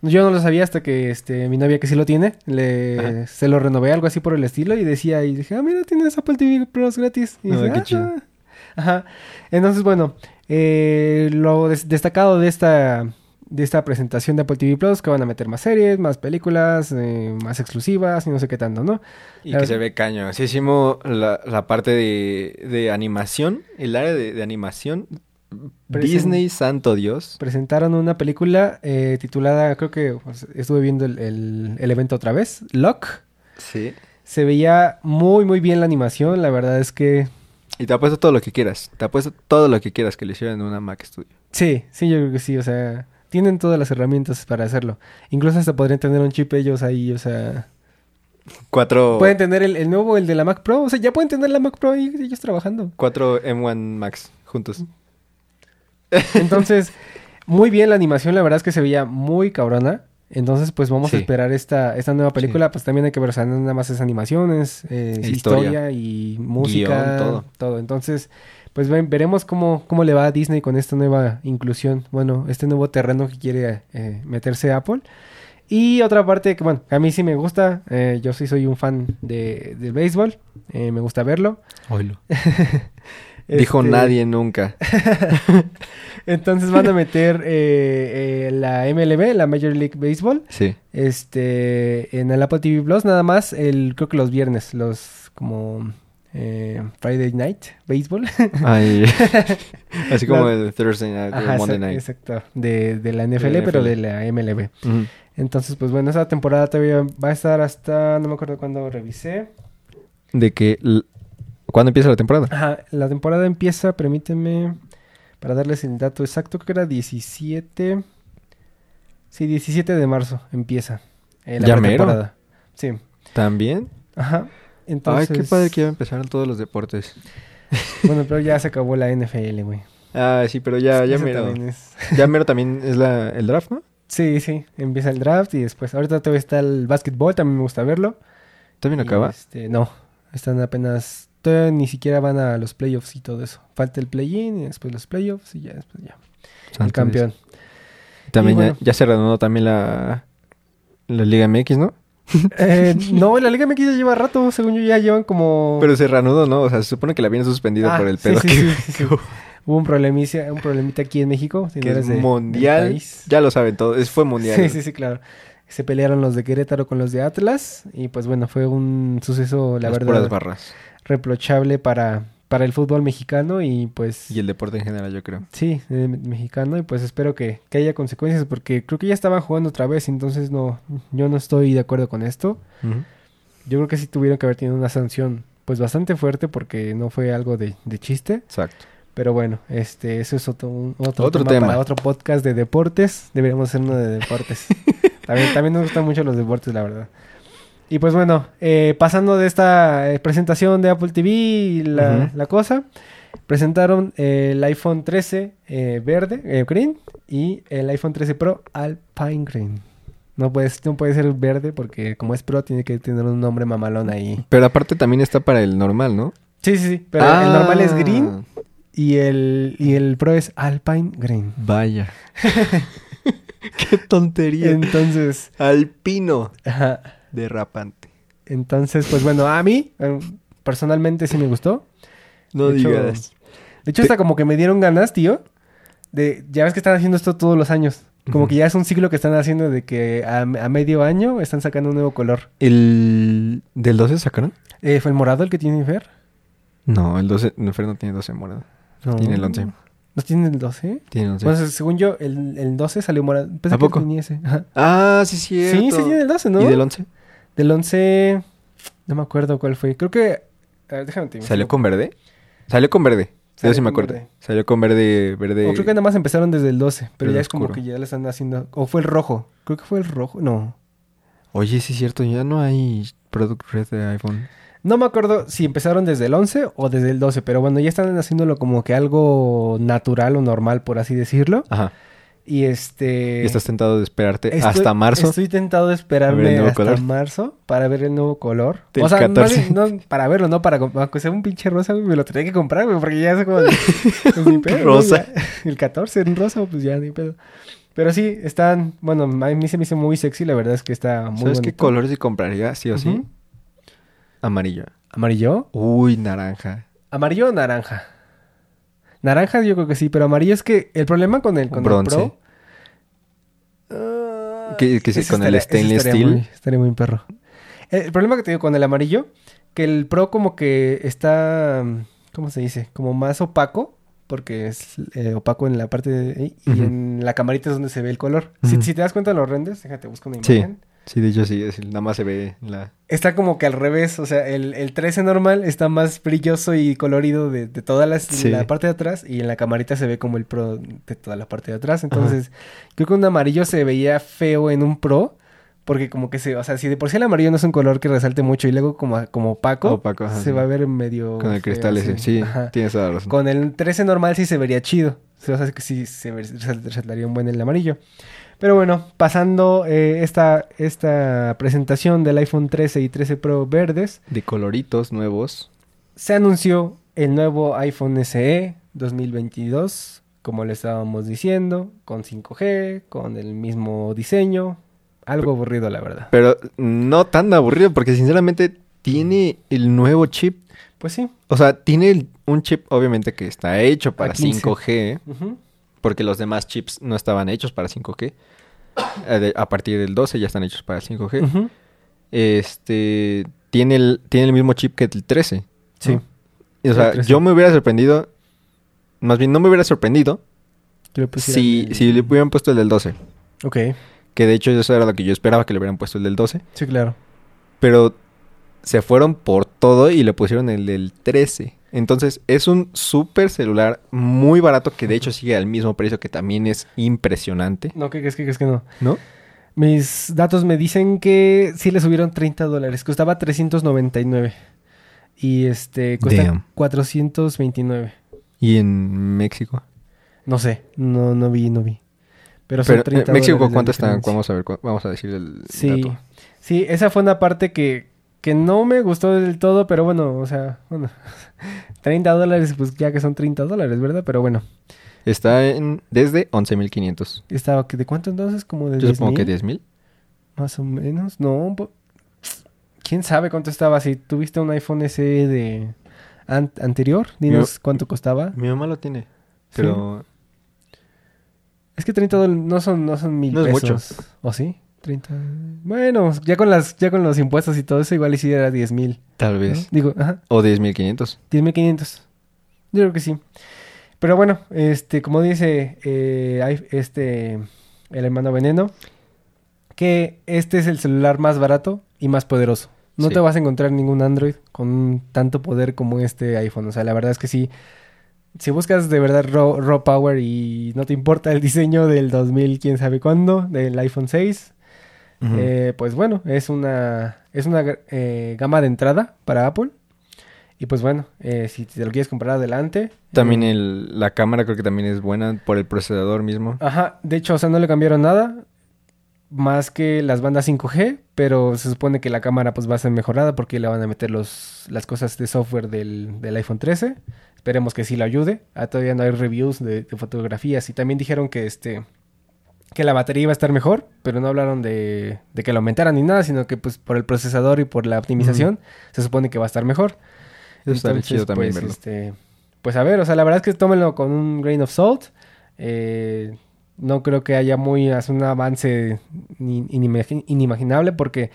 Yo no lo sabía hasta que este, mi novia que sí lo tiene, le, Ajá. se lo renové algo así por el estilo y decía, y dije, ah, mira, tienes Apple TV Plus gratis. Y Ah, dije, qué "Ah". chido. Ajá. Entonces, bueno, eh, lo des- destacado de esta, de esta presentación de Apple TV Plus, que van a meter más series, más películas, eh, más exclusivas y no sé qué tanto, ¿no? Y La que verdad- se ve cañosísimo la, la parte de, de animación, el área de, de animación. Presen- Disney, santo Dios. Presentaron una película eh, titulada, creo que pues, estuve viendo el, el- el evento otra vez, Lock. Sí. Se veía muy, muy bien la animación, la verdad es que Y te apuesto todo lo que quieras. Te apuesto todo lo que quieras que le hicieran en una Mac Studio. Sí, sí, yo creo que sí, o sea, tienen todas las herramientas para hacerlo. Incluso hasta podrían tener un chip ellos ahí, o sea, Cuatro, pueden tener el, el nuevo, el de la Mac Pro, o sea, ya pueden tener la Mac Pro ahí ellos trabajando. cuatro M1 Max juntos. Entonces, muy bien la animación, la verdad es que se veía muy cabrona. Entonces, pues vamos Sí. a esperar esta, esta nueva película, pues también hay que ver, o sea, nada más es animaciones, eh, historia. historia. y música, Guión, todo. Entonces, pues ven- veremos cómo, cómo le va a Disney con esta nueva inclusión, bueno, este nuevo terreno que quiere eh, meterse Apple. Y otra parte que, bueno, a mí sí me gusta, eh, yo sí soy un fan de, del béisbol, eh, me gusta verlo. Dijo Este, nadie nunca. Entonces van a meter eh, eh, la MLB, la Major League Baseball, Sí. este, en el Apple TV Plus, nada más, el, creo que los viernes, los como eh, Friday Night Baseball. Ay. Así como La- el Thursday Night, Ajá, Monday Night. exacto, de, de la NFL, pero de la MLB. Entonces, pues bueno, esa temporada todavía va a estar hasta, no me acuerdo cuándo revisé. De que... ¿Cuándo empieza la temporada? Ajá, la temporada empieza, permíteme, para darles el dato exacto, creo que era 17... Sí, 17 de marzo empieza. eh, la ¿Ya mero? pretemporada. Sí. ¿También? Ajá. Entonces, Ay, qué padre que ya empezaron todos los deportes. Bueno, pero ya se acabó la NFL, güey. Ah, sí, pero ya, ya Eso mero. también es- Ya mero también es la, el draft, ¿no? Sí, sí. Empieza el draft y después. Ahorita todavía está el básquetbol, también me gusta verlo. ¿También acaba? Este, no, están apenas. Todavía ni siquiera van a los playoffs y todo eso. Falta el play-in y después los playoffs y ya después ya. Santo el campeón. Dios. También Y ya- bueno. ya, se reanudó también la, la Liga MX, ¿no? Eh, no, la Liga MX ya lleva rato, según yo ya llevan como. Pero se reanudó, ¿no? O sea, se supone que la habían suspendido Ah, por el pedo sí, sí, sí, sí. Hubo un problemita, un problemita aquí en México. si que es de- mundial. Ya lo saben todos. Fue mundial. Sí, sí, sí, claro. Se pelearon los de Querétaro con los de Atlas y pues bueno, fue un suceso, la Las verdad, puras barras. reprochable para, para el fútbol mexicano y pues Y el deporte en general, yo creo. sí, eh, mexicano y pues espero que, que haya consecuencias porque creo que ya estaban jugando otra vez, entonces no, yo no estoy de acuerdo con esto. Yo creo que sí tuvieron que haber tenido una sanción pues bastante fuerte porque no fue algo de, de chiste. Exacto. Pero bueno, este, eso es otro, un- otro, Otro tema, tema. para otro podcast de deportes. Deberíamos hacer uno de deportes. también, también nos gustan mucho los deportes, la verdad. Y pues bueno, eh, pasando de esta eh, presentación de Apple TV y la, cosa, presentaron eh, el iPhone 13 eh, verde, eh, green, y el iPhone 13 Pro Alpine Green. No puede, no puede ser verde porque como es Pro tiene que tener un nombre mamalón ahí. Pero aparte también está para el normal, ¿no? Sí, sí, sí. Pero el normal es green y el, y el Pro es Alpine Green. Vaya. Qué tontería. Entonces, Alpino. ajá. Derrapante. entonces, pues bueno, a mí eh, personalmente sí me gustó. No De hecho, digas. De hecho, hasta como que me dieron ganas, tío. De, ya ves que están haciendo esto todos los años. Como Ujú. que ya es un ciclo que están haciendo de que a, a medio año están sacando un nuevo color. ¿El del 12 sacaron? Eh, ¿Fue el morado el que tiene Fer? No, el 12, no, Fer no tiene 12 morado. No. Tiene el 11. ¿No tiene el 12? Tiene 11. Bueno, según yo, el, el 12 salió morado. Pensé ¿A que poco? tenía ese. Ajá. ah, sí, cierto. Sí, sí tiene el 12, ¿no? ¿Y del 11? Del 11... No me acuerdo cuál fue. Creo que... A ver, déjame te ¿Salió con verde? Salió con verde. Salió Yo sí me acuerdo. verde. Salió con verde, verde. O creo que nada más empezaron desde el 12, pero Verde ya es como que ya le están haciendo... O fue el rojo. Creo que fue el rojo. No. Oye, sí es cierto, ya no hay Product Red de iPhone. No me acuerdo si empezaron desde el 11 o desde el 12, pero bueno, ya están haciéndolo como que algo natural o normal, por así decirlo. Ajá. Y este... y estás tentado de esperarte estoy- hasta marzo. Estoy tentado de esperarme hasta color. marzo para ver el nuevo color. Del o sea, no, 14. no para verlo, no para... Aunque sea un pinche rosa, güey, me lo tenía que comprar, güey, porque ya es como... de- pues, ni pedo, ¿no? Rosa. El 14 en rosa, pues ya ni pedo. Pero sí, están... Bueno, a mí se me hizo muy sexy, la verdad es que está muy ¿Sabes qué bonito. color sí compraría, sí o sí? Amarillo. ¿Amarillo? Uy, naranja. ¿Amarillo o naranja? Naranja yo creo que sí, pero amarillo es que el problema con el, con Bronce. el Pro... Ah, Que- que sí, ese con el ese stainless estaría steel. muy- estaría muy perro. El, el problema que te digo con el amarillo, que el Pro como que está... ¿Cómo se dice? Como más opaco, porque es eh, opaco en la parte de... Y en la camarita es donde se ve el color. si, te das cuenta en los renders, déjate, busco una imagen. Sí, de hecho sí, es- nada más se ve la... Está como que al revés, o sea, el, el 13 normal está más brilloso y colorido de, de toda la, Sí. la parte de atrás y en la camarita se ve como el Pro de toda la parte de atrás. Entonces, creo que un amarillo se veía feo en un Pro porque como que se, o sea, si de por sí el amarillo no es un color que resalte mucho y luego como, como opaco, Opaco, ajá, se sí. va a ver medio Con el feo, cristal ese. Sí, Ajá. tienes toda la razón. Con el 13 normal sí se vería chido. O sea, que sí se resaltaría un buen el amarillo. Pero bueno, pasando eh, esta, esta presentación del iPhone 13 y 13 Pro verdes, De coloritos nuevos. se anunció el nuevo iPhone SE 2022, como le estábamos diciendo, con 5G, con el mismo diseño. Algo aburrido, la verdad. Pero no tan aburrido porque sinceramente tiene el nuevo chip. Pues sí. O sea, tiene el- un chip obviamente que está hecho para 15. 5G. Ujú. Porque los demás chips no estaban hechos para 5G. A partir del 12 ya están hechos para 5G. Ujú. Este tiene el, tiene el mismo chip que el 13. Sí. ¿no? Y, o sea, El 13. yo me hubiera sorprendido. Más bien, no me hubiera sorprendido le si, el- si le hubieran puesto el del 12. Ok. Que de hecho eso era lo que yo esperaba que le hubieran puesto el del 12. Sí, claro. Pero se fueron por todo y le pusieron el del 13. Entonces es un súper celular muy barato que de hecho sigue al mismo precio que también es impresionante. No, ¿qué crees? ¿Qué crees que no? ¿No? Mis datos me dicen que sí le subieron 30 dólares. Costaba 399. Y este, cuesta Damn. 429. Y en México. No sé, no, no vi, no vi. Pero son Pero 30 eh, México, ¿cuánto está? diferencia. Vamos a ver, vamos a decir el Sí, dato. sí, esa fue una parte que, que no me gustó del todo, pero bueno, o sea, bueno, 30 dólares, pues ya que son 30 dólares, ¿verdad? Pero bueno, Está en desde 11.500. estaba, ¿de cuánto entonces? Como de Yo 10 supongo que mil, 10.000. Más o menos, no, ¿quién sabe cuánto estaba? Si tuviste un iPhone SE de an- anterior, dinos cuánto costaba. Mi mamá lo tiene. Sí. Pero Es que 30 dólares no son, no son mil No es pesos. ¿O sí? 30. Bueno, ya con las, ya con los impuestos y todo eso, igual y sí era 10 mil. tal ¿no? vez. Digo, ajá, O 10.500. 10.500. Yo creo que sí. Pero bueno, este, como dice eh, este, el hermano Veneno, que este es el celular más barato y más poderoso. No Sí. te vas a encontrar ningún Android con tanto poder como este iPhone. O sea, la verdad es que sí. Si buscas de verdad raw, raw power y no te importa el diseño del 2000, quién sabe cuándo, del iPhone 6, Eh, pues bueno, es una, es una eh, gama de entrada para Apple. Y pues bueno, eh, si te lo quieres comprar adelante. También el, la cámara creo que también es buena por el procesador mismo. Ajá, de hecho, o sea, no le cambiaron nada. Más que las bandas 5G, pero se supone que la cámara pues va a ser mejorada porque le van a meter los, las cosas de software del, del iPhone 13. Esperemos que sí lo ayude. Ah, todavía no hay reviews de, de fotografías. Y también dijeron que este que la batería iba a estar mejor, pero no hablaron de, de que lo aumentaran ni nada, sino que pues por el procesador y por la optimización se supone que va a estar mejor. Eso chido también pues, verlo. este, pues a ver, o sea, la verdad es que tómenlo con un grain of salt. Eh, no creo que haya muy hace un avance ni- inimagi- inimaginable porque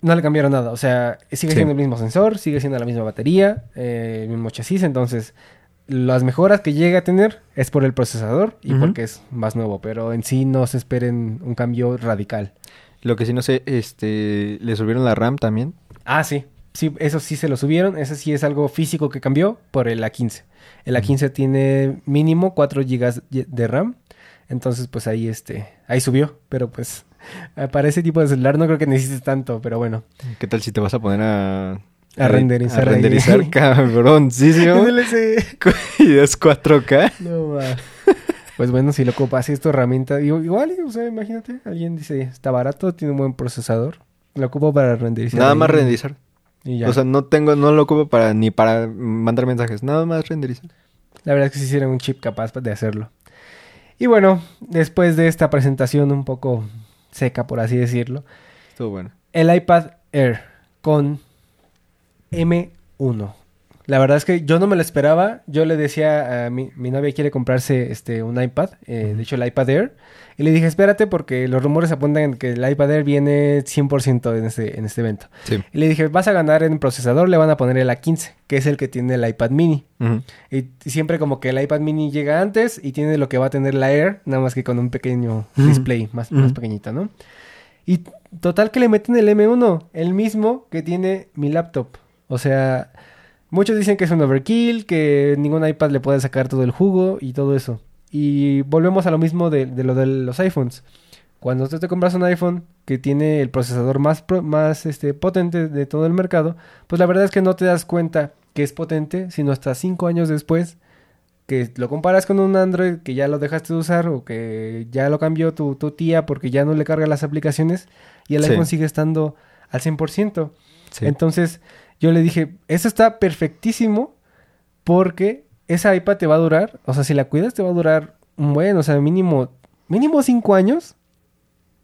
no le cambiaron nada. O sea, sigue Sí. siendo el mismo sensor, sigue siendo la misma batería, eh, el mismo chasis. Entonces, las mejoras que llega a tener es por el procesador y porque es más nuevo. Pero en sí no se esperen un cambio radical. Lo que sí no sé, este, le subieron la RAM también. Ah, sí. Sí, eso sí se lo subieron. Ese sí es algo físico que cambió por el A15. El A15 tiene mínimo 4 GB de RAM. Entonces, pues ahí este, ahí subió. Pero pues, para ese tipo de celular no creo que necesites tanto, pero bueno. ¿Qué tal si te vas a poner a... A renderizar A ahí. renderizar, cabroncísimo. DLC. y es 4K. No va. Pues bueno, si lo ocupas esta herramienta, igual, o sea, imagínate, alguien dice, está barato, tiene un buen procesador. Lo ocupo para renderizar. Nada ahí más renderizar. Y ya. O sea, no tengo, no lo ocupo para ni para mandar mensajes. Nada más renderizar. La verdad es que sí hicieron un chip capaz de hacerlo. Y bueno, después de esta presentación un poco seca, por así decirlo, Estuvo bueno. el iPad Air con M1. La verdad es que yo no me lo esperaba. Yo le decía a mi, mi novia quiere comprarse este un iPad, eh, de hecho el iPad Air, y le dije espérate porque los rumores apuntan que el iPad Air viene 100% en este, en este evento. Sí. Y le dije vas a ganar en procesador, le van a poner el A15, que es el que tiene el iPad mini. Y siempre como que el iPad mini llega antes y tiene lo que va a tener la Air, nada más que con un pequeño display más, más pequeñito, ¿no? Y total que le meten el M1, el mismo que tiene mi laptop. O sea, muchos dicen que es un overkill, que ningún iPad le puede sacar todo el jugo y todo eso. Y volvemos a lo mismo de, de lo de los iPhones. Cuando tú te compras un iPhone que tiene el procesador más, pro- más este, potente de todo el mercado, pues la verdad es que no te das cuenta que es potente, sino hasta cinco años después que lo comparas con un Android que ya lo dejaste de usar o que ya lo cambió tu, tu tía porque ya no le carga las aplicaciones y el Sí. iPhone sigue estando al 100%. Sí. Entonces yo le dije, eso está perfectísimo porque esa iPad te va a durar, o sea, si la cuidas te va a durar un buen, o sea, mínimo, mínimo 5 años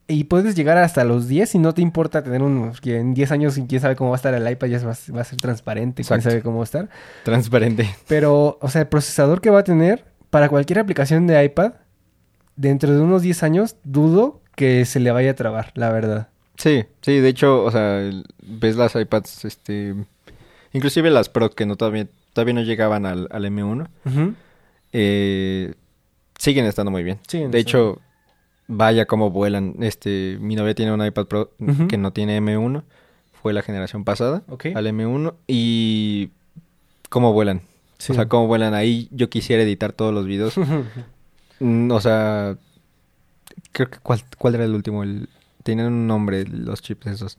y puedes llegar hasta los 10 y no te importa tener un, que en 10 años quién sabe cómo va a estar el iPad, ya va, a- va a ser transparente, quién sabe cómo va a estar. Transparente. Pero, o sea, el procesador que va a tener para cualquier aplicación de iPad, dentro de unos 10 años, dudo que se le vaya a trabar, la verdad. Sí, sí, de hecho, o sea, ves las iPads, este, inclusive las Pro que no todavía, todavía no llegaban al, al M1, Ujú. eh, siguen estando muy bien. Siguen de estando- hecho, vaya cómo vuelan. Este, mi novia tiene un iPad Pro que no tiene M1, fue la generación pasada al M1 y cómo vuelan. Sí. O sea, cómo vuelan ahí. Yo quisiera editar todos los videos. Mm, o sea, creo que cuál, cuál era el último. El, tienen un nombre los chips esos.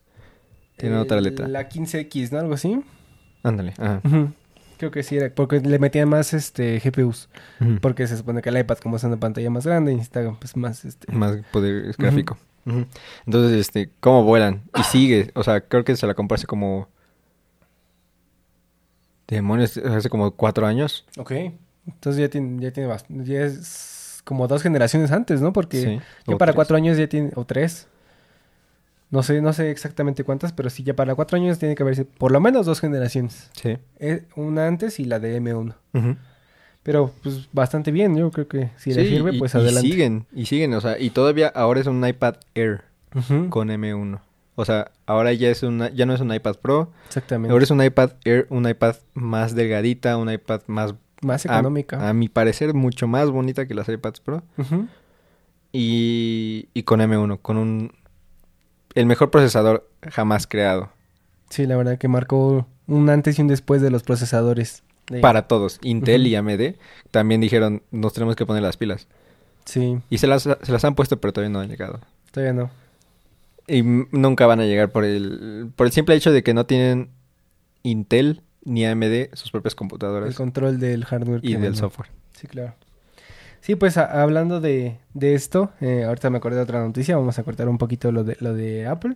Tienen otra letra. La 15X, ¿no? Algo así. Ándale. Ajá. Creo que sí era, porque le metían más este GPUs, porque se supone que el iPad como es una pantalla más grande necesita pues más este Más poder gráfico. Entonces, este, cómo vuelan. Y sigue. O sea, creo que se la compré hace como. Demonios, hace como cuatro años. Ok. Entonces ya tiene ya tiene bast- ya es como dos generaciones antes, ¿no? Porque Sí. ya para tres. cuatro años ya tiene o tres. No sé, no sé exactamente cuántas, pero sí ya para cuatro años tiene que haberse por lo menos dos generaciones. Sí. Eh, una antes y la de M1. Ujú. Pero pues bastante bien, yo creo que si le sirve, y- pues y adelante. siguen, y siguen, o sea, y todavía ahora es un iPad Air con M1. O sea, ahora ya es una, ya no es un iPad Pro, Exactamente. ahora es un iPad Air, un iPad más delgadita, un iPad más, Más económica. a, mi parecer, mucho más bonita que las iPads Pro. Ujú. Y, y con M1, con un el mejor procesador jamás creado. Sí, la verdad que marcó un antes y un después de los procesadores. de- Para todos. Intel y AMD también dijeron, nos tenemos que poner las pilas. Sí, Y se las, se las han puesto, pero todavía no han llegado. todavía no. Y nunca van a llegar por el, por el simple hecho de que no tienen Intel ni AMD sus propias El computadoras control del hardware. y del software. Sí, claro. Sí, pues a- hablando de, de esto, eh, ahorita me acordé de otra noticia, vamos a cortar un poquito lo de, lo de Apple.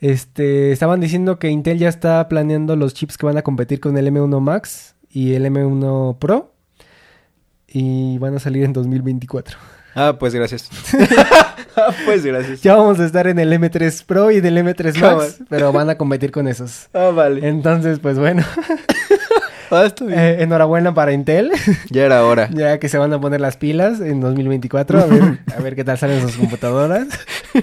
Este, estaban diciendo que Intel ya está planeando los chips que van a competir con el M1 Max y el M1 Pro y van a salir en 2024. Ah, pues gracias. ah, pues gracias. Ya vamos a estar en el M3 Pro y del M3 Max, pero van a competir con esos. Ah, vale. Entonces, pues bueno. Ah. Eh, enhorabuena para Intel, Ya era hora. ya que se van a poner las pilas en 2024, a ver, a ver qué tal salen sus computadoras.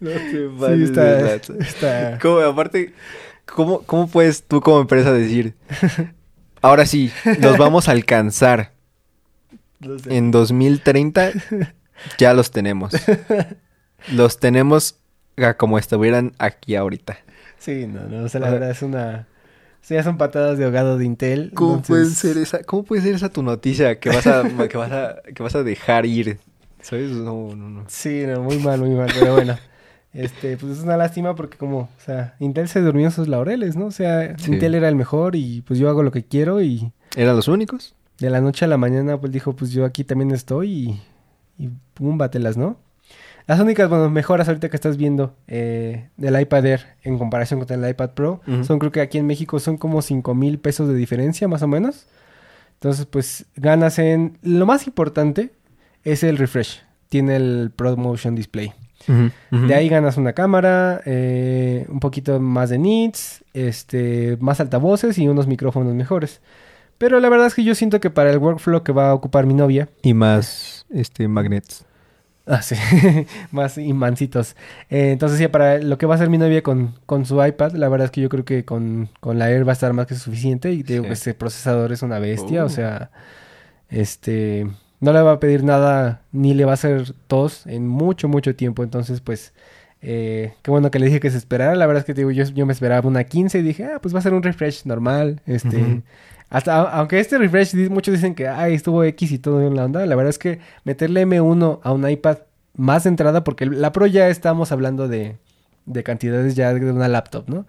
No te Sí, está, está- ¿Cómo, aparte, ¿cómo, ¿cómo puedes tú como empresa decir, ahora sí, los vamos a alcanzar no sé. en 2030? Ya los tenemos. Los tenemos como estuvieran aquí ahorita. Sí, no, no, o sea, la verdad es una... Sí, ya son patadas de ahogado de Intel. ¿Cómo puede ser esa, cómo puede ser esa tu noticia que vas a, que vas a, que vas a dejar ir? ¿Sabes? No, no, no. Sí, no, muy mal, muy mal, pero bueno. Este, pues es una lástima porque como, o sea, Intel se durmió en sus laureles, ¿no? O sea, Sí. Intel era el mejor y pues yo hago lo que quiero y ¿Eran los únicos? de la noche a la mañana pues dijo, pues yo aquí también estoy y, y pum, bátelas, ¿no? Las únicas, bueno, mejoras ahorita que estás viendo eh, del iPad Air en comparación con el iPad Pro son creo que aquí en México son como 5 mil pesos de diferencia más o menos. Entonces pues ganas en... Lo más importante es el refresh. Tiene el Pro Motion Display. De ahí ganas una cámara, eh, un poquito más de nits, este, más altavoces y unos micrófonos mejores. Pero la verdad es que yo siento que para el workflow que va a ocupar mi novia, Y más, este, magnets. Ah, sí, más imancitos. Eh, entonces, sí, para lo que va a hacer mi novia con, con su iPad, la verdad es que yo creo que con, con la Air va a estar más que suficiente. Y digo Sí. este procesador es una bestia, Uh. o sea, este, no le va a pedir nada ni le va a hacer tos en mucho, mucho tiempo. Entonces, pues, eh, qué bueno que le dije que se esperara. La verdad es que digo, yo, yo me esperaba una 15 y dije, ah, pues va a ser un refresh normal. Este. Hasta, aunque este refresh, muchos dicen que, ay, estuvo X y todo en la onda. La verdad es que meterle M1 a un iPad más entrada, porque la Pro ya estamos hablando de, de cantidades ya de una laptop, ¿no?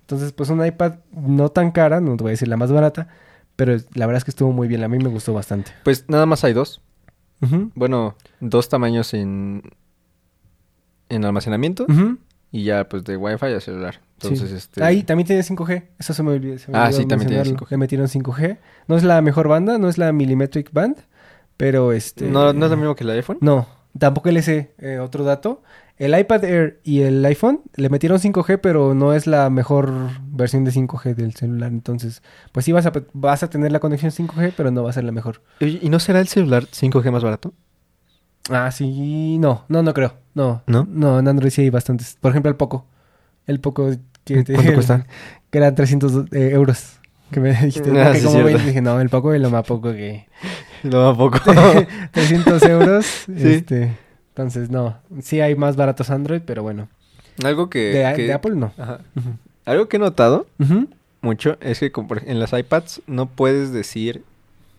Entonces, pues un iPad no tan cara, no te voy a decir la más barata, pero la verdad es que estuvo muy bien. A mí me gustó bastante. Pues nada más hay dos. Bueno, dos tamaños en, en almacenamiento Ujú. Y ya pues de Wi-Fi a celular. Entonces, Sí. este... Ahí también tiene 5G. Eso se me olvidó. se me Ah, olvidó sí, también tiene mencionarlo. 5G. Le metieron 5G. No es la mejor banda, no es la Millimetric Band, pero este... ¿No, ¿No es lo mismo que el iPhone? No, tampoco el S. eh, otro dato. El iPad Air y el iPhone le metieron 5G, pero no es la mejor versión de 5G del celular. Entonces, pues sí vas a, vas a tener la conexión 5G, pero no va a ser la mejor. ¿Y no será el celular 5G más barato? Ah, sí, no, no, no creo. No, ¿No? No, en Android sí hay bastantes. Por ejemplo, el Poco. El Poco que te ¿Cuánto cuesta? Que eran 300 eh, euros. Que me dijiste, Ah, sí, como cierto. 20, dije, no, el Poco y lo más poco que... No, a poco. 300 euros. Sí. Este, entonces, no. Sí hay más baratos Android, pero bueno. Algo que... De, que- de Apple, no. Ajá. Algo que he notado mucho es que como en las iPads no puedes decir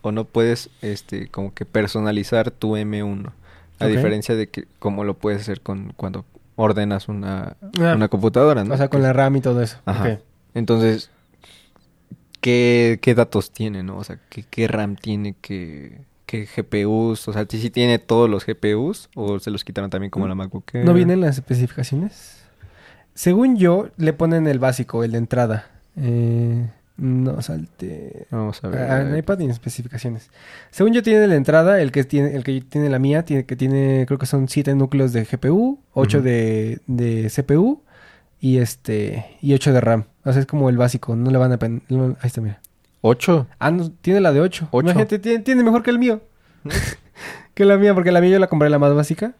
o no puedes este como que personalizar tu M1 a diferencia de que como lo puedes hacer con cuando ordenas una, Ah. una computadora, ¿no? O sea, con la RAM y todo eso. Ajá. Entonces, ¿qué, qué datos tiene, no? O sea, ¿qué, qué RAM tiene, qué, qué GPUs? O sea, si tiene todos los GPUs o se los quitaron también como la MacBook Air? ¿No vienen las especificaciones? Según yo, le ponen el básico, el de entrada. Eh, no salte. Vamos a ver. Ah, en iPad y en especificaciones. Según yo tiene la entrada, el que tiene, el que tiene la mía, tiene que tiene, creo que son 7 núcleos de GPU, 8 Ujú. de, de CPU y este y 8 de RAM. O sea, es como el básico, no le van a pen- no- ahí está, mira. ¿Ocho? Ah, no, tiene la de 8. Ocho. Imagínate, tiene, tiene mejor que el mío. que la mía, porque la mía yo la compré la más básica.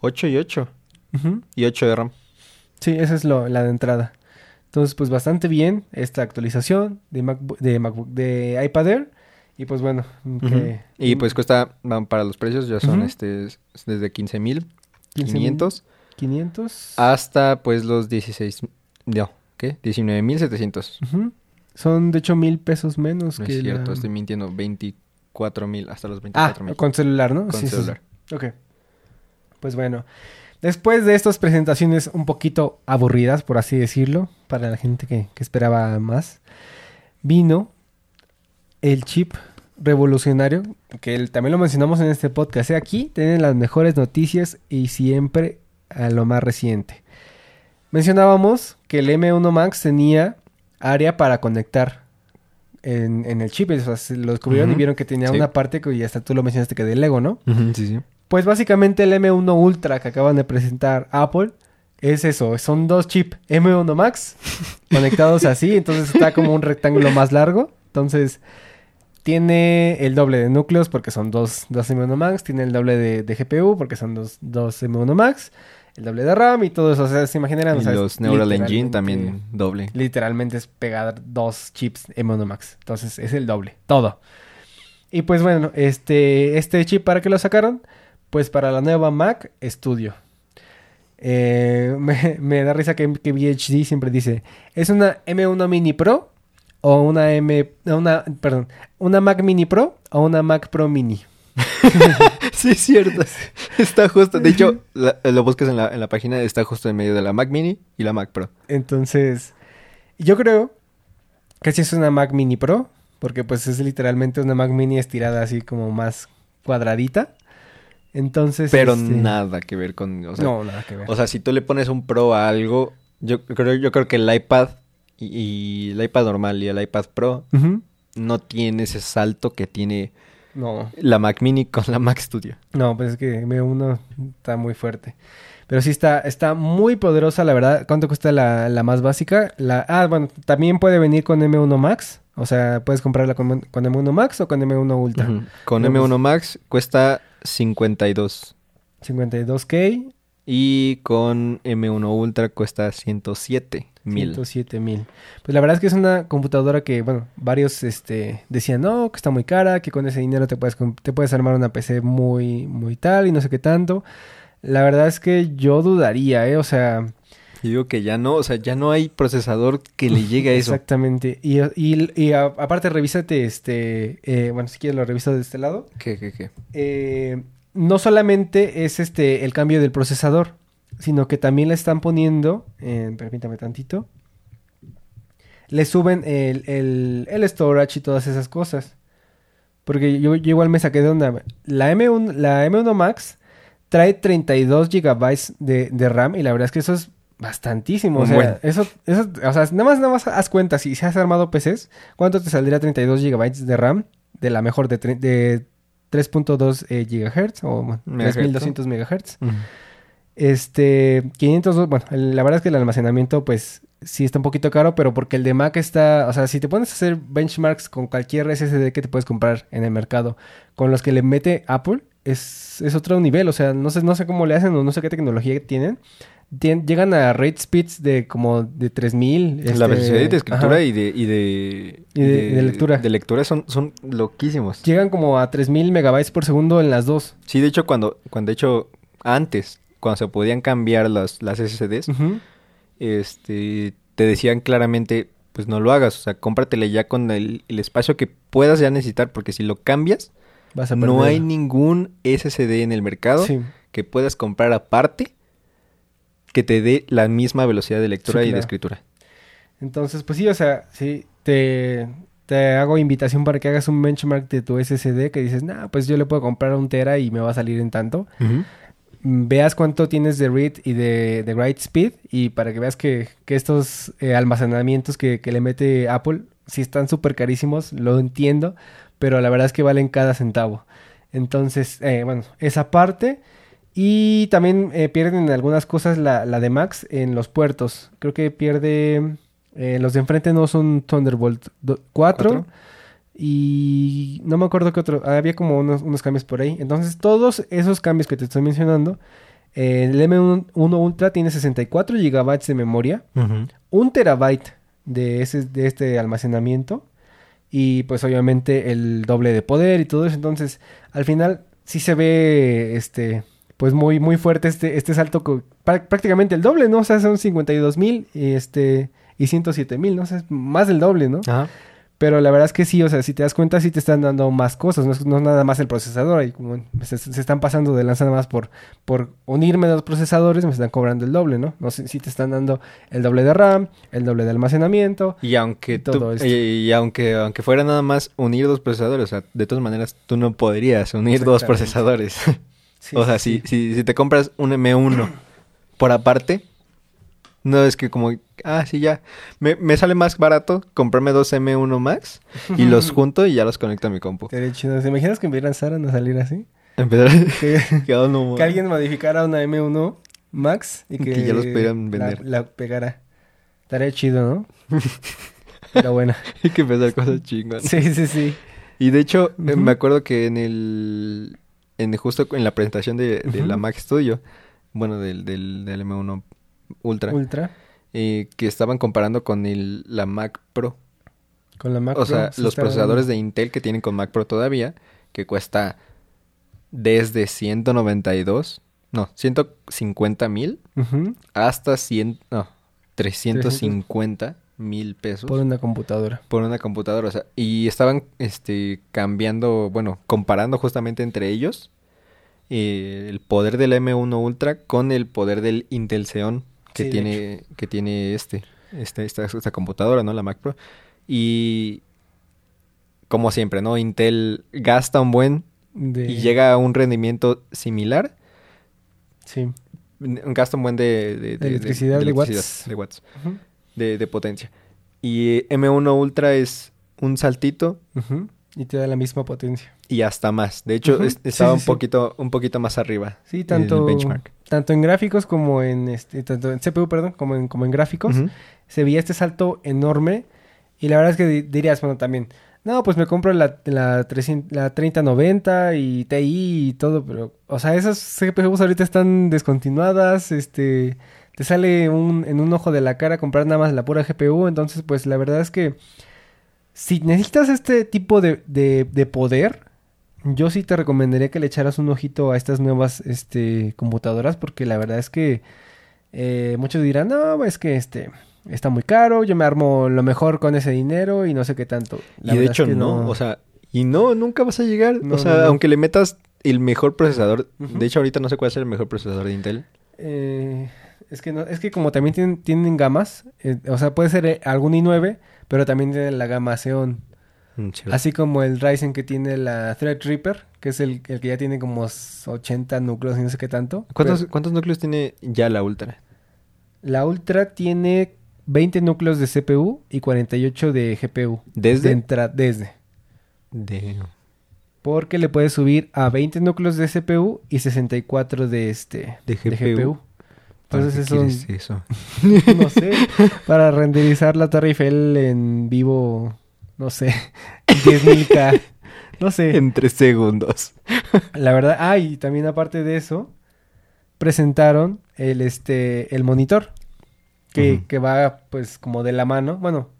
¿Ocho y ocho? Ujú. Y ocho de RAM. Sí, esa es lo, la de entrada. Entonces, pues bastante bien esta actualización de MacBook, de MacBook, de iPad Air. Y pues bueno, que- Y pues cuesta, van para los precios, ya son este es desde 15 mil 15,500 500 Ah. hasta pues los 16, no, ¿qué? 19 mil 700. Ujú. Son de hecho mil pesos menos No que es cierto, la- estoy mintiendo, 24 mil, hasta los Ah, 24 mil. con celular, ¿no? Con Sí, sí, sí. celular. Ok. Pues bueno. Después de estas presentaciones un poquito aburridas, por así decirlo, para la gente que, que esperaba más, vino el chip revolucionario, que el- también lo mencionamos en este podcast. ¿eh? Aquí tienen las mejores noticias y siempre a lo más reciente. Mencionábamos que el M1 Max tenía área para conectar en, en el chip. O sea, se lo descubrieron y vieron que tenía Sí. una parte que ya hasta tú lo mencionaste que de Lego, ¿no? Sí, sí. Pues básicamente el M1 Ultra que acaban de presentar Apple es eso, son dos chips M1 Max conectados así, entonces está como un rectángulo más largo Entonces, tiene el doble de núcleos porque son dos, dos M1 Max. Tiene el doble de, de GPU porque son dos, dos M1 Max. El doble de RAM y todo eso. O sea, se imaginarán. Y o sea, es los Neural Engine también doble. Literalmente es pegar dos chips M1 Max. Entonces es el doble. Todo. Y pues bueno, este, este chip para qué lo sacaron? Pues para la nueva Mac Studio. Eh, me, me da risa que, que VHD siempre dice, ¿es una M1 Mini Pro o una M, una, perdón, una Mac Mini Pro o una Mac Pro Mini? Sí, es cierto. Está justo. De hecho, la- lo buscas en la, en la página, está justo en medio de la Mac Mini y la Mac Pro. Entonces, yo creo que sí es una Mac Mini Pro, porque pues es literalmente una Mac Mini estirada así como más cuadradita. Entonces, Pero este, nada que ver con. O sea, no, nada que ver. o sea, si tú le pones un Pro a algo, yo creo, yo creo que el iPad y, y el iPad normal y el iPad Pro no tiene ese salto que tiene No, la Mac Mini con la Mac Studio. no, pues es que M1 está muy fuerte. Pero sí está, está muy poderosa, la verdad. ¿Cuánto cuesta la, la más básica? La, ah, bueno, también puede venir con M1 Max. O sea, puedes comprarla con, con M1 Max o con M1 Ultra. Con No, pues- M1 Max cuesta 52. 52K, Y con M1 Ultra cuesta 107 mil. 107 mil. Pues la verdad es que es una computadora que, bueno, varios este, decían, no, que está muy cara, que con ese dinero te puedes, te puedes armar una PC muy, muy tal y no sé qué tanto. La verdad es que yo dudaría, ¿eh? O sea, Y digo que ya no, o sea, ya no hay procesador que le llegue a eso. exactamente. Y, y, y a- aparte, revísate, este, eh, bueno, si quieres lo reviso de este lado. ¿Qué, qué, qué? Eh, no solamente es este el cambio del procesador, sino que también le están poniendo, eh, permítame tantito, le suben el, el, el storage y todas esas cosas. Porque yo, yo igual me saqué de onda. La M1, la M1 Max trae 32 GB de, de RAM y la verdad es que eso es bastantísimo. O sea, buen. eso, eso, o sea, nada más, nada más haz cuenta, si, si has armado PCs, ¿cuánto te saldría 32 GB de RAM de la mejor de, de 3.2 eh, GHz o bueno, Megahertz, 3200 MHz? Este, 502, bueno, la verdad es que el almacenamiento pues sí está un poquito caro, pero porque el de Mac está, o sea, si te pones a hacer benchmarks con cualquier SSD que te puedes comprar en el mercado, con los que le mete Apple, es, es otro nivel, o sea, no sé, no sé cómo le hacen o no sé qué tecnología tienen. Llegan a rate speeds de como de 3000. la este, velocidad de escritura y de, y de, Y de- y de lectura. De lectura son, son loquísimos. Llegan como a 3000 megabytes por segundo en las dos. Sí, de hecho, cuando, cuando de hecho, antes, cuando se podían cambiar las, las SSDs, este, te decían claramente, pues no lo hagas, o sea, cómpratele ya con el, el espacio que puedas ya necesitar, porque si lo cambias, Vas a no hay ningún SSD en el mercado Sí. que puedas comprar aparte que te dé la misma velocidad de lectura Sí, y de escritura. Entonces, pues sí, o sea, sí, te, te hago invitación para que hagas un benchmark de tu SSD que dices, nah, pues yo le puedo comprar un tera y me va a salir en tanto. Mm, Veas cuánto tienes de read y de, de write speed y para que veas que, que estos eh, almacenamientos que, que le mete Apple sí están súper carísimos, lo entiendo, pero la verdad es que valen cada centavo. Entonces, eh, bueno, esa parte. Y también eh, pierden algunas cosas la, la de Max en los puertos. Creo que pierde... eh, los de enfrente no son Thunderbolt do- 4. ¿Cuatro? Y no me acuerdo qué otro. Había como unos, unos cambios por ahí. Entonces, todos esos cambios que te estoy mencionando. eh, el M1 Ultra tiene 64 GB de memoria. Un terabyte de, ese, de este almacenamiento. Y pues obviamente el doble de poder y todo eso. Entonces, al final sí se ve este. Pues muy, muy fuerte este, este salto. prácticamente el doble, ¿no? O sea, son 52 mil y este. Y 107 mil, ¿no? O sea, es más del doble, ¿no? Ajá. Pero la verdad es que sí, o sea, si te das cuenta, sí te están dando más cosas, no es, no es nada más el procesador, y como se, se están pasando de lanza nada más por, por unirme a los procesadores, me están cobrando el doble, ¿no? No sé si te están dando el doble de RAM, el doble de almacenamiento. Y aunque Y tú- todo esto. y, y aunque aunque fuera nada más unir dos procesadores, o sea, de todas maneras tú no podrías unir dos procesadores. Sí, o sea, sí, si, si, si te compras un M1 por aparte, no es que como, ah, sí, ya, me, me sale más barato comprarme dos M1 Max y los junto y ya los conecto a mi compu. Estaría chido. ¿Te imaginas que me lanzaran a salir así? Empezar Que, que, no, que alguien modificara una M1 Max y que, Que ya los pudieran vender. La, pegara. Estaría chido, ¿no? Pero bueno. Hay que pensar cosas chingonas. Sí, sí, sí. Y de hecho, Ujú. me acuerdo que en el... En justo en la presentación de, de la. Mac Studio, bueno, del, del, del M1 Ultra, Ultra. eh, que estaban comparando con el, la Mac Pro. Con la Mac o sea, Pro se los procesadores de Intel que tienen con Mac Pro todavía, que cuesta desde 192, no, 150 mil hasta 100, no, 350 mil pesos Por una computadora. por una computadora. O sea, y estaban este, cambiando, bueno, comparando justamente entre ellos eh, el poder del M1 Ultra con el poder del Intel Xeon que Sí, tiene, que tiene este, este, esta, esta computadora, ¿no? La Mac Pro. Y como siempre, ¿no? Intel gasta un buen De... y llega a un rendimiento similar. Sí. Gasta un buen de, de- de- electricidad, de electricidad, watts. de watts, Ujú, de, de potencia. Y eh, M1 Ultra es un saltito Y te da la misma potencia. y hasta más. De hecho, es- estaba sí, un sí. poquito, un poquito más arriba. Sí, tanto, El benchmark. tanto en gráficos como en este, tanto en CPU, perdón, como en, como en gráficos. Se veía este salto enorme. Y la verdad es que di- dirías, bueno, también, no, pues me compro la, la, 300 la 3090 y TI y todo, pero, o sea, esas CPUs ahorita están descontinuadas, este, te sale un, en un ojo de la cara comprar nada más la pura GPU, entonces, pues la verdad es que si necesitas este tipo de, de, de poder, yo sí te recomendaría que le echaras un ojito a estas nuevas este, computadoras, porque la verdad es que eh, muchos dirán, no, es que este está muy caro, yo me armo lo mejor con ese dinero y no sé qué tanto. La y de es hecho, que no. O sea, y no, nunca vas a llegar. No, o sea, no, aunque le metas el mejor procesador. De hecho, ahorita no sé cuál es el mejor procesador de Intel. Eh, es que no, es que como también tienen, tienen gamas, eh, o sea, puede ser eh, algún i9, pero también tienen la gama Xeon. Mm. Así como el Ryzen que tiene la Threadripper, que es el, el que ya tiene como 80 núcleos y no sé qué tanto. ¿Cuántos, Pero ¿Cuántos núcleos tiene ya la Ultra? la Ultra tiene 20 núcleos de CPU y 48 de GPU. ¿Desde? De entra- desde. De... Porque le puedes subir a 20 núcleos de CPU y 64 de este De GPU. ¿Para Entonces eso, eso? no sé, para renderizar la Torre Eiffel en vivo, no sé, 10.000K, no sé. En tres segundos. La verdad, ah, y también aparte de eso, presentaron el este el monitor que, que va pues como de la mano. Bueno,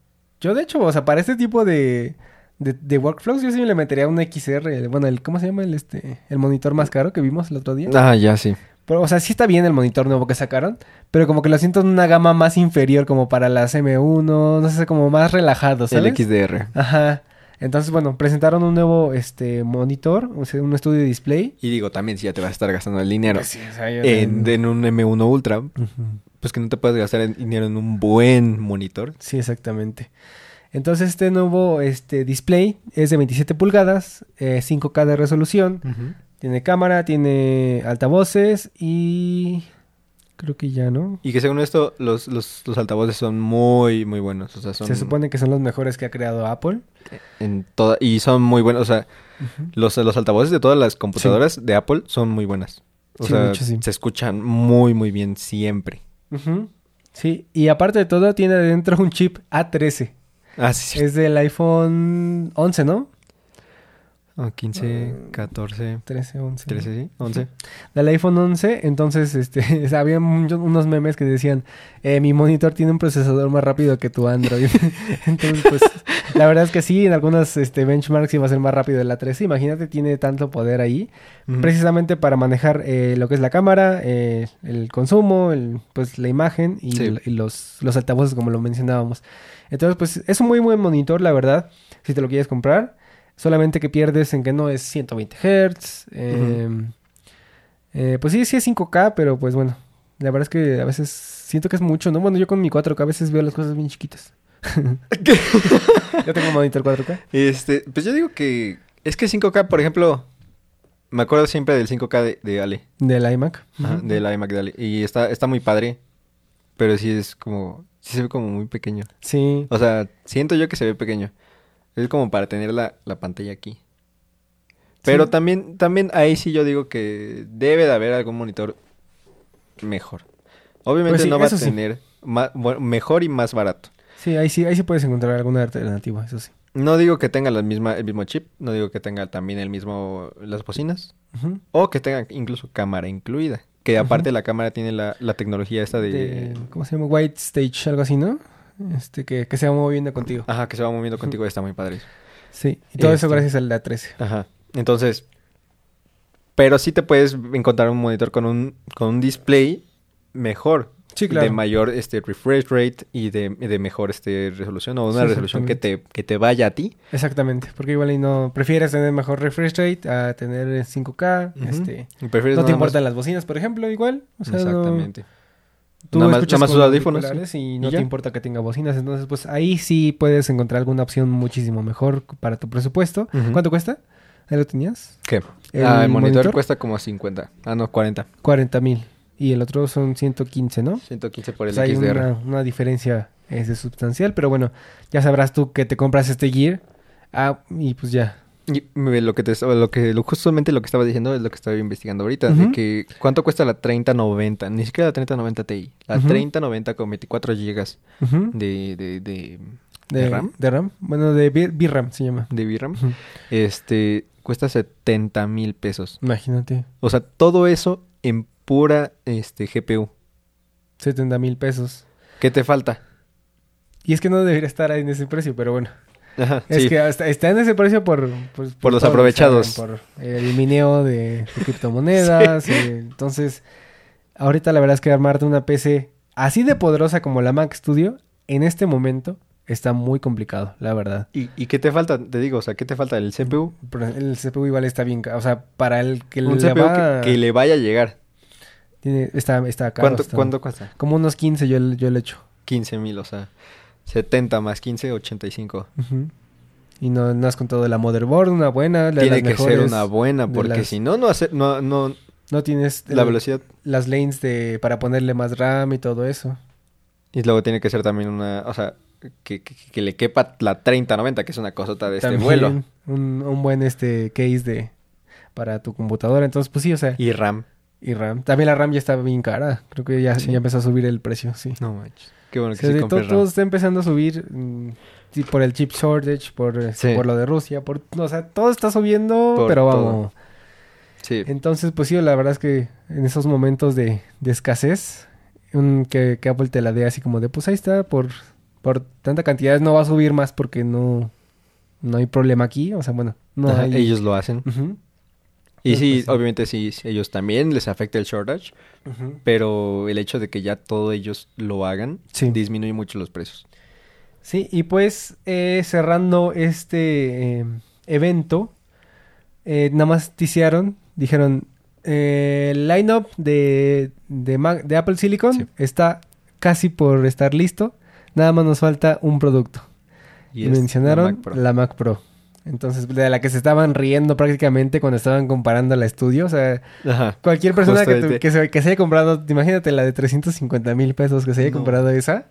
yo de hecho, o sea, para este tipo de, de, de workflows yo sí le metería un XR, el- bueno, el ¿cómo se llama el este el monitor más caro que vimos el otro día? Ah, ya sí. Pero o sea, sí está bien el monitor nuevo que sacaron, pero como que lo siento en una gama más inferior como para las M1, no sé, como más relajado, ¿sabes? El XDR. Ajá. Entonces, bueno, presentaron un nuevo este monitor, un estudio de display. Y digo, también si ya te vas a estar gastando el dinero Pues sí, o sea, yo en, un M1 Ultra, pues que no te puedes gastar el dinero en un buen monitor. Sí, exactamente. Entonces, este nuevo este, display es de 27 pulgadas, eh, 5K de resolución, tiene cámara, tiene altavoces y... Creo que ya, ¿no? Y que según esto, los, los, los altavoces son muy, muy buenos. O sea, son Se supone que son los mejores que ha creado Apple. en toda, y son muy buenos. O sea, los, los altavoces de todas las computadoras de Apple son muy buenas. O Sí, sea, hecho, sí. se escuchan muy, muy bien siempre. Sí, y aparte de todo, tiene adentro un chip A13. Ah, sí, sí. Es del iPhone 11, ¿no? Oh, 15, 14, 13, 11. 13, sí, 11. Del iPhone 11, entonces, este, había muchos- unos memes que decían, eh, mi monitor tiene un procesador más rápido que tu Android. entonces, pues, la verdad es que sí, en algunos este, benchmarks iba a ser más rápido el A13. Imagínate, tiene tanto poder ahí, precisamente para manejar eh, lo que es la cámara, eh, el consumo, el, pues, la imagen y, Sí. y los, los altavoces, como lo mencionábamos. Entonces, pues, es un muy buen monitor, la verdad, si te lo quieres comprar. Solamente que pierdes en que no es 120 Hz. eh, eh, pues sí, sí es 5K, pero pues bueno. La verdad es que a veces siento que es mucho, ¿no? Bueno, yo con mi 4K a veces veo las cosas bien chiquitas. yo tengo un monitor 4K. Este, pues yo digo que es que 5K, por ejemplo, me acuerdo siempre del 5K de, de Ale, Del iMac. ajá, del iMac de Ale. Y está, está muy padre, pero sí es como, sí se ve como muy pequeño. Sí. O sea, siento yo que se ve pequeño. Es como para tener la, la pantalla aquí. Pero Sí. también, también ahí sí yo digo que debe de haber algún monitor mejor. Obviamente Pues sí, no va a sí. tener ma- bueno, mejor y más barato. Sí, ahí sí, ahí sí puedes encontrar alguna alternativa, eso sí. No digo que tenga la misma, el mismo chip, no digo que tenga también el mismo las bocinas, o que tenga incluso cámara incluida. Que aparte la cámara tiene la, la tecnología esta de... De- ¿Cómo se llama? White Stage, algo así, ¿no? Este, que, que se va moviendo contigo. Ajá, que se va moviendo contigo, está muy padre. Sí, y todo eso Este. gracias al A13. Ajá. Entonces, pero sí te puedes encontrar un monitor con un, con un display mejor. Sí, claro. De mayor este refresh rate y de, de mejor este resolución o una Sí, resolución que te, que te vaya a ti. Exactamente, porque igual y no prefieres tener mejor refresh rate a tener 5K, Ujú. este, no te importan las bocinas, por ejemplo, igual, o sea, no- Exactamente. Tú Nada más- escuchas nada más con tus audífonos, y y no te importa que tenga bocinas, entonces pues ahí sí puedes encontrar alguna opción muchísimo mejor para tu presupuesto. ¿Cuánto cuesta? ¿Ahí lo tenías? ¿Qué? ¿El ah, el monitor, monitor? cuesta como 50. Ah, no, 40. 40 mil y el otro son 115, ¿no? 115 por el Pues hay XDR. una, una diferencia este, sustancial, pero bueno, ya sabrás tú que te compras este gear ah, y pues ya. Y lo que te lo que justamente lo que estaba diciendo es lo que estaba investigando ahorita, de que cuánto cuesta la 3090, ni siquiera la 3090 Ti, la Ujú. 3090 con 24 GB de, de, de, De, de RAM, De RAM. Bueno, de VRAM se llama. de VRAM, este cuesta 70 mil pesos. Imagínate. O sea, todo eso en pura este GPU. 70 mil pesos. ¿Qué te falta? Y es que no debería estar ahí en ese precio, pero bueno. Ajá, Es sí. que hasta- está en ese precio por... pues, Por los todo, aprovechados. o sea, por el mineo de, de criptomonedas. eh, entonces, ahorita la verdad es que armarte una PC así de poderosa como la Mac Studio, en este momento, está muy complicado, la verdad. ¿Y, y qué te falta? Te digo, o sea, ¿qué te falta? ¿El CPU? Pero el CPU igual está bien... O sea, para el que Un le CPU va... que, que le vaya a llegar. tiene- está, está caro. ¿Cuánto, está- ¿Cuánto cuesta? Como unos 15 yo, yo le echo. 15 mil, o sea, 70 más 15, 85. Ujú. Y no, no has contado la motherboard, una buena. la de Tiene las que ser una buena, porque las- si no, no, hace, no, no, No tienes la el- velocidad. las lanes de para ponerle más RAM y todo eso. Y luego tiene que ser también una, o sea, que, que, que le quepa la 3090, que es una cosota de este vuelo. Un, un buen este case de para tu computadora. Entonces, pues sí, o sea, y, Y RAM. También la RAM ya está bien cara. Creo que ya, Sí. ya empezó a subir el precio, sí. No manches. Qué bueno O que sea, sí todo, está empezando a subir mm, sí, por el chip shortage, por, Sí. por lo de Rusia, por, o sea, todo está subiendo, Por pero todo. vamos. Sí. Entonces, pues sí, la verdad es que en esos momentos de, de escasez, un, que, que Apple te la dé así como de, pues ahí está, por, por tanta cantidad no va a subir más porque no, no hay problema aquí. O sea, bueno, no Ajá, hay... Ellos lo hacen. Ujú, Y sí, obviamente sí, ellos también les afecta el shortage, pero el hecho de que ya todos ellos lo hagan Sí. disminuye mucho los precios. Sí, y pues eh, cerrando este eh, evento, eh, nada más ticiaron, dijeron, eh, el lineup de, de, Mac- de Apple Silicon Sí. está casi por estar listo, nada más nos falta un producto. Y, mencionaron la Mac Pro. la Mac Pro. Entonces, de la que se estaban riendo prácticamente cuando estaban comparando la estudio. O sea, Ajá. cualquier persona que, tu- que, se, que se haya comprado, imagínate la de 350 mil pesos que se haya No. comprado esa.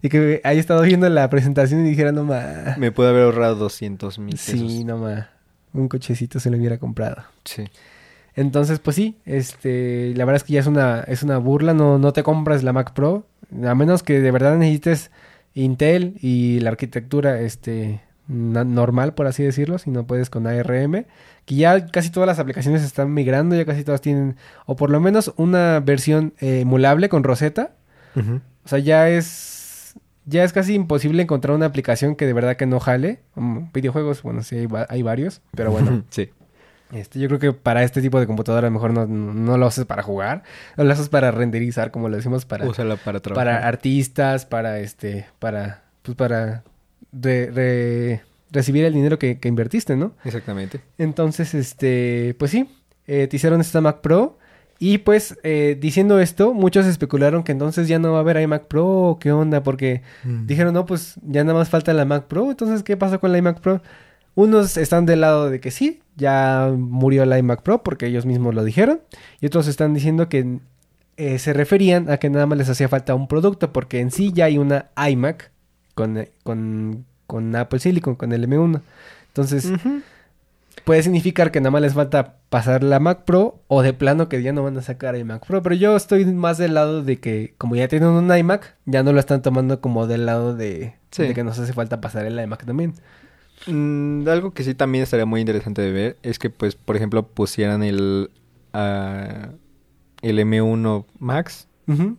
Y que haya estado viendo la presentación y dijera, no ma. Me pude haber ahorrado 200 mil pesos. Sí, no ma. Un cochecito se lo hubiera comprado. Sí. Entonces, pues sí, este, la verdad es que ya es una, es una burla, no, no te compras la Mac Pro, a menos que de verdad necesites Intel y la arquitectura, este, normal, por así decirlo, si no puedes con ARM, que ya casi todas las aplicaciones están migrando, ya casi todas tienen, o por lo menos una versión eh, emulable con Rosetta, o sea, ya es, ya es casi imposible encontrar una aplicación que de verdad que no jale, Mm, videojuegos, bueno, sí hay, va- hay varios, pero bueno. sí. Este, yo creo que para este tipo de computadora a lo mejor no, no lo haces para jugar, no lo haces para renderizar, como lo decimos, para, Úsala para trabajar. para artistas, para este, para, pues para re- re- recibir el dinero que, que invertiste, ¿no? Exactamente. Entonces, este, pues sí, eh, te hicieron esta Mac Pro y pues eh, diciendo esto, muchos especularon que entonces ya no va a haber iMac Pro o qué onda, porque Dijeron, no, pues ya nada más falta la Mac Pro. Entonces, ¿qué pasó con la iMac Pro? Unos están del lado de que sí, ya murió la iMac Pro porque ellos mismos lo dijeron. Y otros están diciendo que eh, se referían a que nada más les hacía falta un producto porque en sí ya hay una iMac con, eh, con, con Apple Silicon, con el M1. Entonces, puede significar que nada más les falta pasar la Mac Pro o de plano que ya no van a sacar el Mac Pro. Pero yo estoy más del lado de que como ya tienen un iMac, ya no lo están tomando como del lado de, Sí. de que nos hace falta pasar el iMac también. Mm, algo que sí también estaría muy interesante de ver es que, pues, por ejemplo, pusieran el, ah, el M1 Max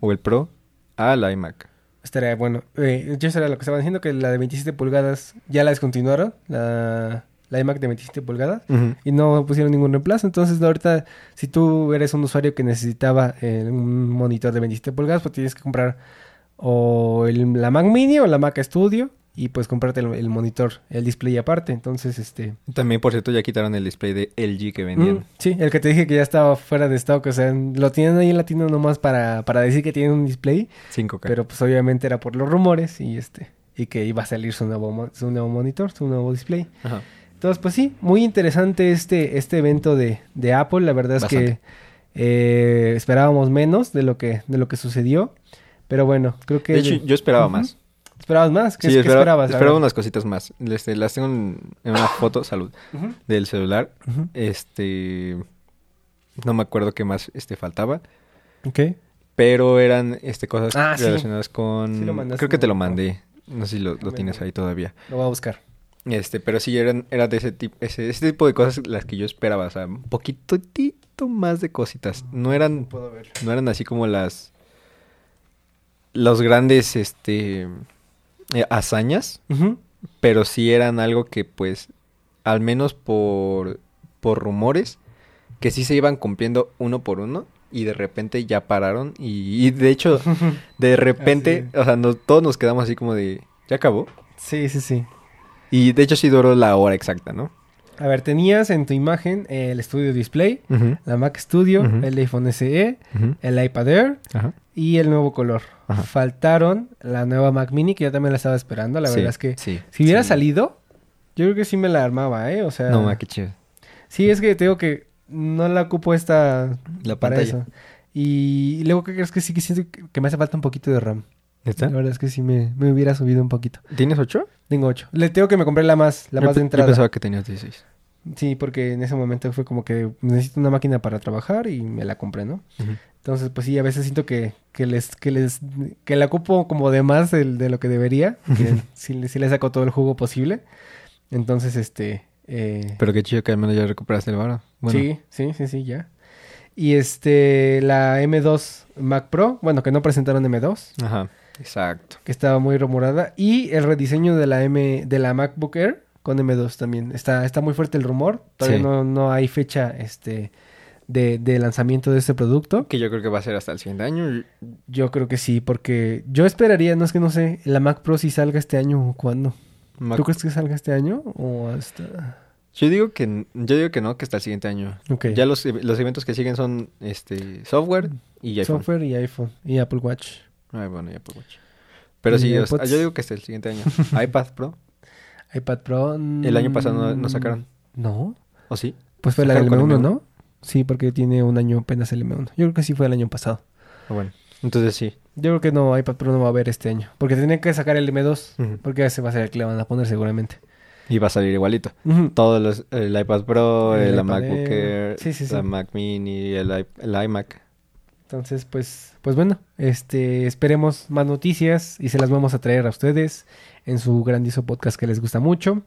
o el Pro al iMac. Estaría bueno. Eh, yo era lo que estaban diciendo, que la de 27 pulgadas ya la descontinuaron, la, la iMac de 27 pulgadas, y no pusieron ningún reemplazo. Entonces, ahorita, si tú eres un usuario que necesitaba eh, un monitor de 27 pulgadas, pues tienes que comprar o el- la Mac Mini o la Mac Studio y pues comprarte el, el monitor, el display aparte. Entonces, este... También, por cierto, ya quitaron el display de LG que vendían. mm, sí, el que te dije que ya estaba fuera de stock, o sea, lo tienen ahí en latino nomás para, para decir que tienen un display. 5K. Pero pues obviamente era por los rumores y este y que iba a salir su nuevo su nuevo monitor, su nuevo display. Ajá. Entonces, pues sí, muy interesante este este evento de, de Apple. La verdad es Bastante. que eh, esperábamos menos de lo que de lo que sucedió, pero bueno, creo que De hecho, yo esperaba más. Esperabas más. ¿Qué, Sí, qué esperaba, esperabas? Esperaba unas cositas más. Este, las tengo en, en una foto, salud, del celular. Este, no me acuerdo qué más este faltaba, Ok. pero eran este cosas Ah, sí. relacionadas con Sí lo mandaste creo que te lo mandé. No sé si lo, tienes ahí todavía. Lo voy a buscar. Este, pero sí eran era de ese tipo ese, ese tipo de cosas las que yo esperaba, o sea, un poquito más de cositas. No eran puedo ver. no eran así como las los grandes este eh, hazañas, pero sí eran algo que pues al menos por por rumores que sí se iban cumpliendo uno por uno y de repente ya pararon y, y de hecho de repente, o sea, nos- todos nos quedamos así como de ya acabó Sí, sí, sí. y de hecho sí duró la hora exacta, ¿no? A ver, tenías en tu imagen el Studio Display, la Mac Studio, el iPhone SE, el iPad Air y el nuevo color. Faltaron la nueva Mac Mini, que yo también la estaba esperando. La Sí, verdad es que sí, si hubiera sí. salido, yo creo que sí me la armaba, ¿eh? O sea, No, qué chido. sí, es que te digo que no la ocupo esta La para pantalla. eso. Y luego que crees que sí que siento que- que me hace falta un poquito de RAM. ¿Está? La verdad es que sí me, me hubiera subido un poquito. ¿Tienes ocho? Tengo 8. Le tengo que me compré la más, la Yo más de entrada. Yo pensaba que tenías 16. Sí, porque en ese momento fue como que necesito una máquina para trabajar y me la compré, ¿no? Entonces, pues sí, a veces siento que, que les, que les, que la ocupo como de más de, lo que debería. Que sí, le- sí le saco todo el jugo posible. Entonces, este, eh, Pero qué chido que al menos ya recuperaste el varo. Bueno, sí, sí, sí, sí, ya. Y este, la M2 Mac Pro, bueno, que no presentaron M2, Ajá, exacto. que estaba muy rumorada. Y el rediseño de la M, de la MacBook Air con M2 también. Está, está muy fuerte el rumor. Todavía Sí. no, no hay fecha, este, de, de lanzamiento de este producto. Que yo creo que va a ser hasta el siguiente año. Yo creo que sí, porque yo esperaría, no es que no sé, la Mac Pro si salga este año o cuándo. Mac- ¿Tú crees que salga este año o hasta...? Yo digo que yo digo que no, que hasta el siguiente año. Ok. Ya los, los eventos que siguen son este software y iPhone. Software y iPhone y Apple Watch. Ay, bueno, y Apple Watch. Pero sí, yo digo que hasta el siguiente año. iPad Pro. iPad Pro... El año pasado no- no mm, sacaron. No. ¿O sí? Pues fue la del Sacaron con M1, M1. ¿no? Sí, porque tiene un año apenas el M1. Yo creo que sí fue el año pasado. Ah, bueno. Entonces sí. Yo creo que no, iPad Pro no va a haber este año. Porque tienen que sacar el M2. Ujú. Porque ese va a ser el que le van a poner seguramente. Y va a salir igualito. Ujú. Todos los, el iPad Pro, El eh, la iPad MacBook Air. Air, Sí, sí, sí. la Mac Mini, el, el iMac. Entonces, pues, pues bueno, este, esperemos más noticias y se las vamos a traer a ustedes en su grandioso podcast que les gusta mucho.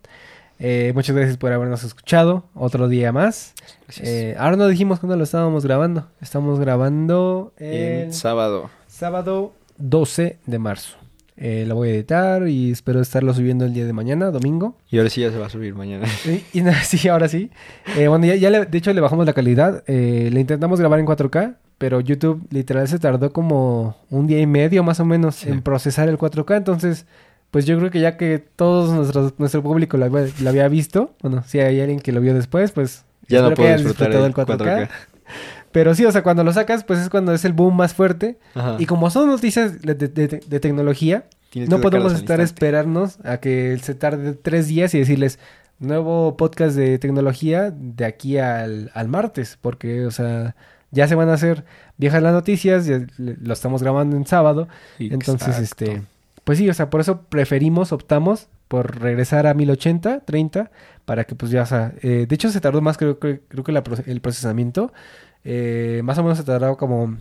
Eh, muchas gracias por habernos escuchado otro día más. Eh, ahora no dijimos cuándo lo estábamos grabando. Estamos grabando el sábado. sábado 12 de marzo. Eh, lo voy a editar y espero estarlo subiendo el día de mañana, domingo. Y ahora sí ya se va a subir mañana. Y, y sí, ahora sí. Eh, bueno, ya, ya le- de hecho le bajamos la calidad. Eh, le intentamos grabar en 4K, pero YouTube literal se tardó como un día y medio más o menos Sí. en procesar el 4K. Entonces, pues yo creo que ya que todos nuestros, nuestro público lo había, lo había visto, bueno, si hay alguien que lo vio después, pues Ya no que puedo disfrutar el el 4K. 4K. Pero sí, o sea, cuando lo sacas, pues es cuando es el boom más fuerte. Ajá. Y como son noticias de, de- de- de tecnología, Tienes no podemos estar esperarnos a que se tarde tres días y decirles nuevo podcast de tecnología de aquí al, al martes, porque, o sea, ya se van a hacer viejas las noticias, ya lo estamos grabando en sábado, entonces, este, pues sí, o sea, por eso preferimos, optamos por regresar a 1080, 30, para que pues ya, o sea, eh, de hecho se tardó más, creo, creo, creo que la el procesamiento, eh, más o menos se tardaba como,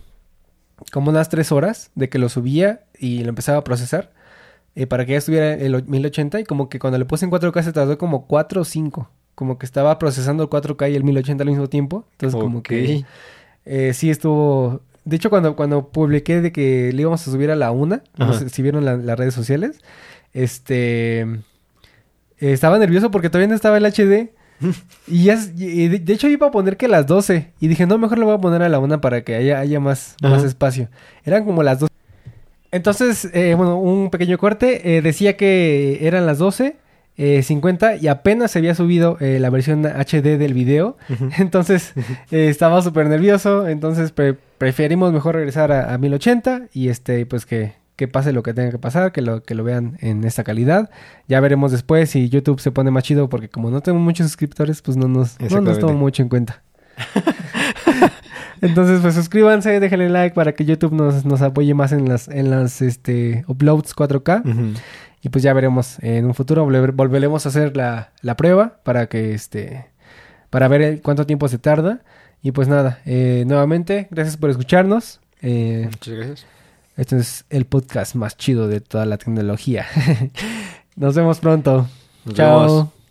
como unas 3 horas de que lo subía y lo empezaba a procesar, eh, para que ya estuviera el o- 1080 y como que cuando le puse en 4K se tardó como 4 o 5, como que estaba procesando el 4K y el 1080 al mismo tiempo, entonces como que... Eh, sí, estuvo. De hecho, cuando, cuando publiqué de que le íbamos a subir a la una, no sé si vieron la- las redes sociales, este. eh, estaba nervioso porque todavía no estaba el HD. y ya, de, hecho iba a poner que las 12. Y dije, no, mejor lo voy a poner a la una para que haya, haya más, más espacio. Eran como las 12. Entonces, eh, bueno, un pequeño corte. eh, decía que eran las 12. Eh, 50 y apenas se había subido eh, la versión HD del video. Entonces eh, estaba súper nervioso. Entonces pre- preferimos mejor regresar a, a 1080 y este pues que, que pase lo que tenga que pasar, que lo, que lo vean en esta calidad. Ya veremos después si YouTube se pone más chido porque como no tengo muchos suscriptores pues no nos, no nos tomo mucho en cuenta. Entonces pues suscríbanse, déjenle like para que YouTube nos, nos apoye más en las, en las este, uploads 4K. Ujú. Y pues ya veremos. En un futuro volver- volveremos a hacer la, la prueba para que este para ver cuánto tiempo se tarda. Y pues nada eh, nuevamente gracias por escucharnos. Eh, Muchas gracias. este es el podcast más chido de toda la tecnología. Nos vemos pronto. Nos chao. vemos.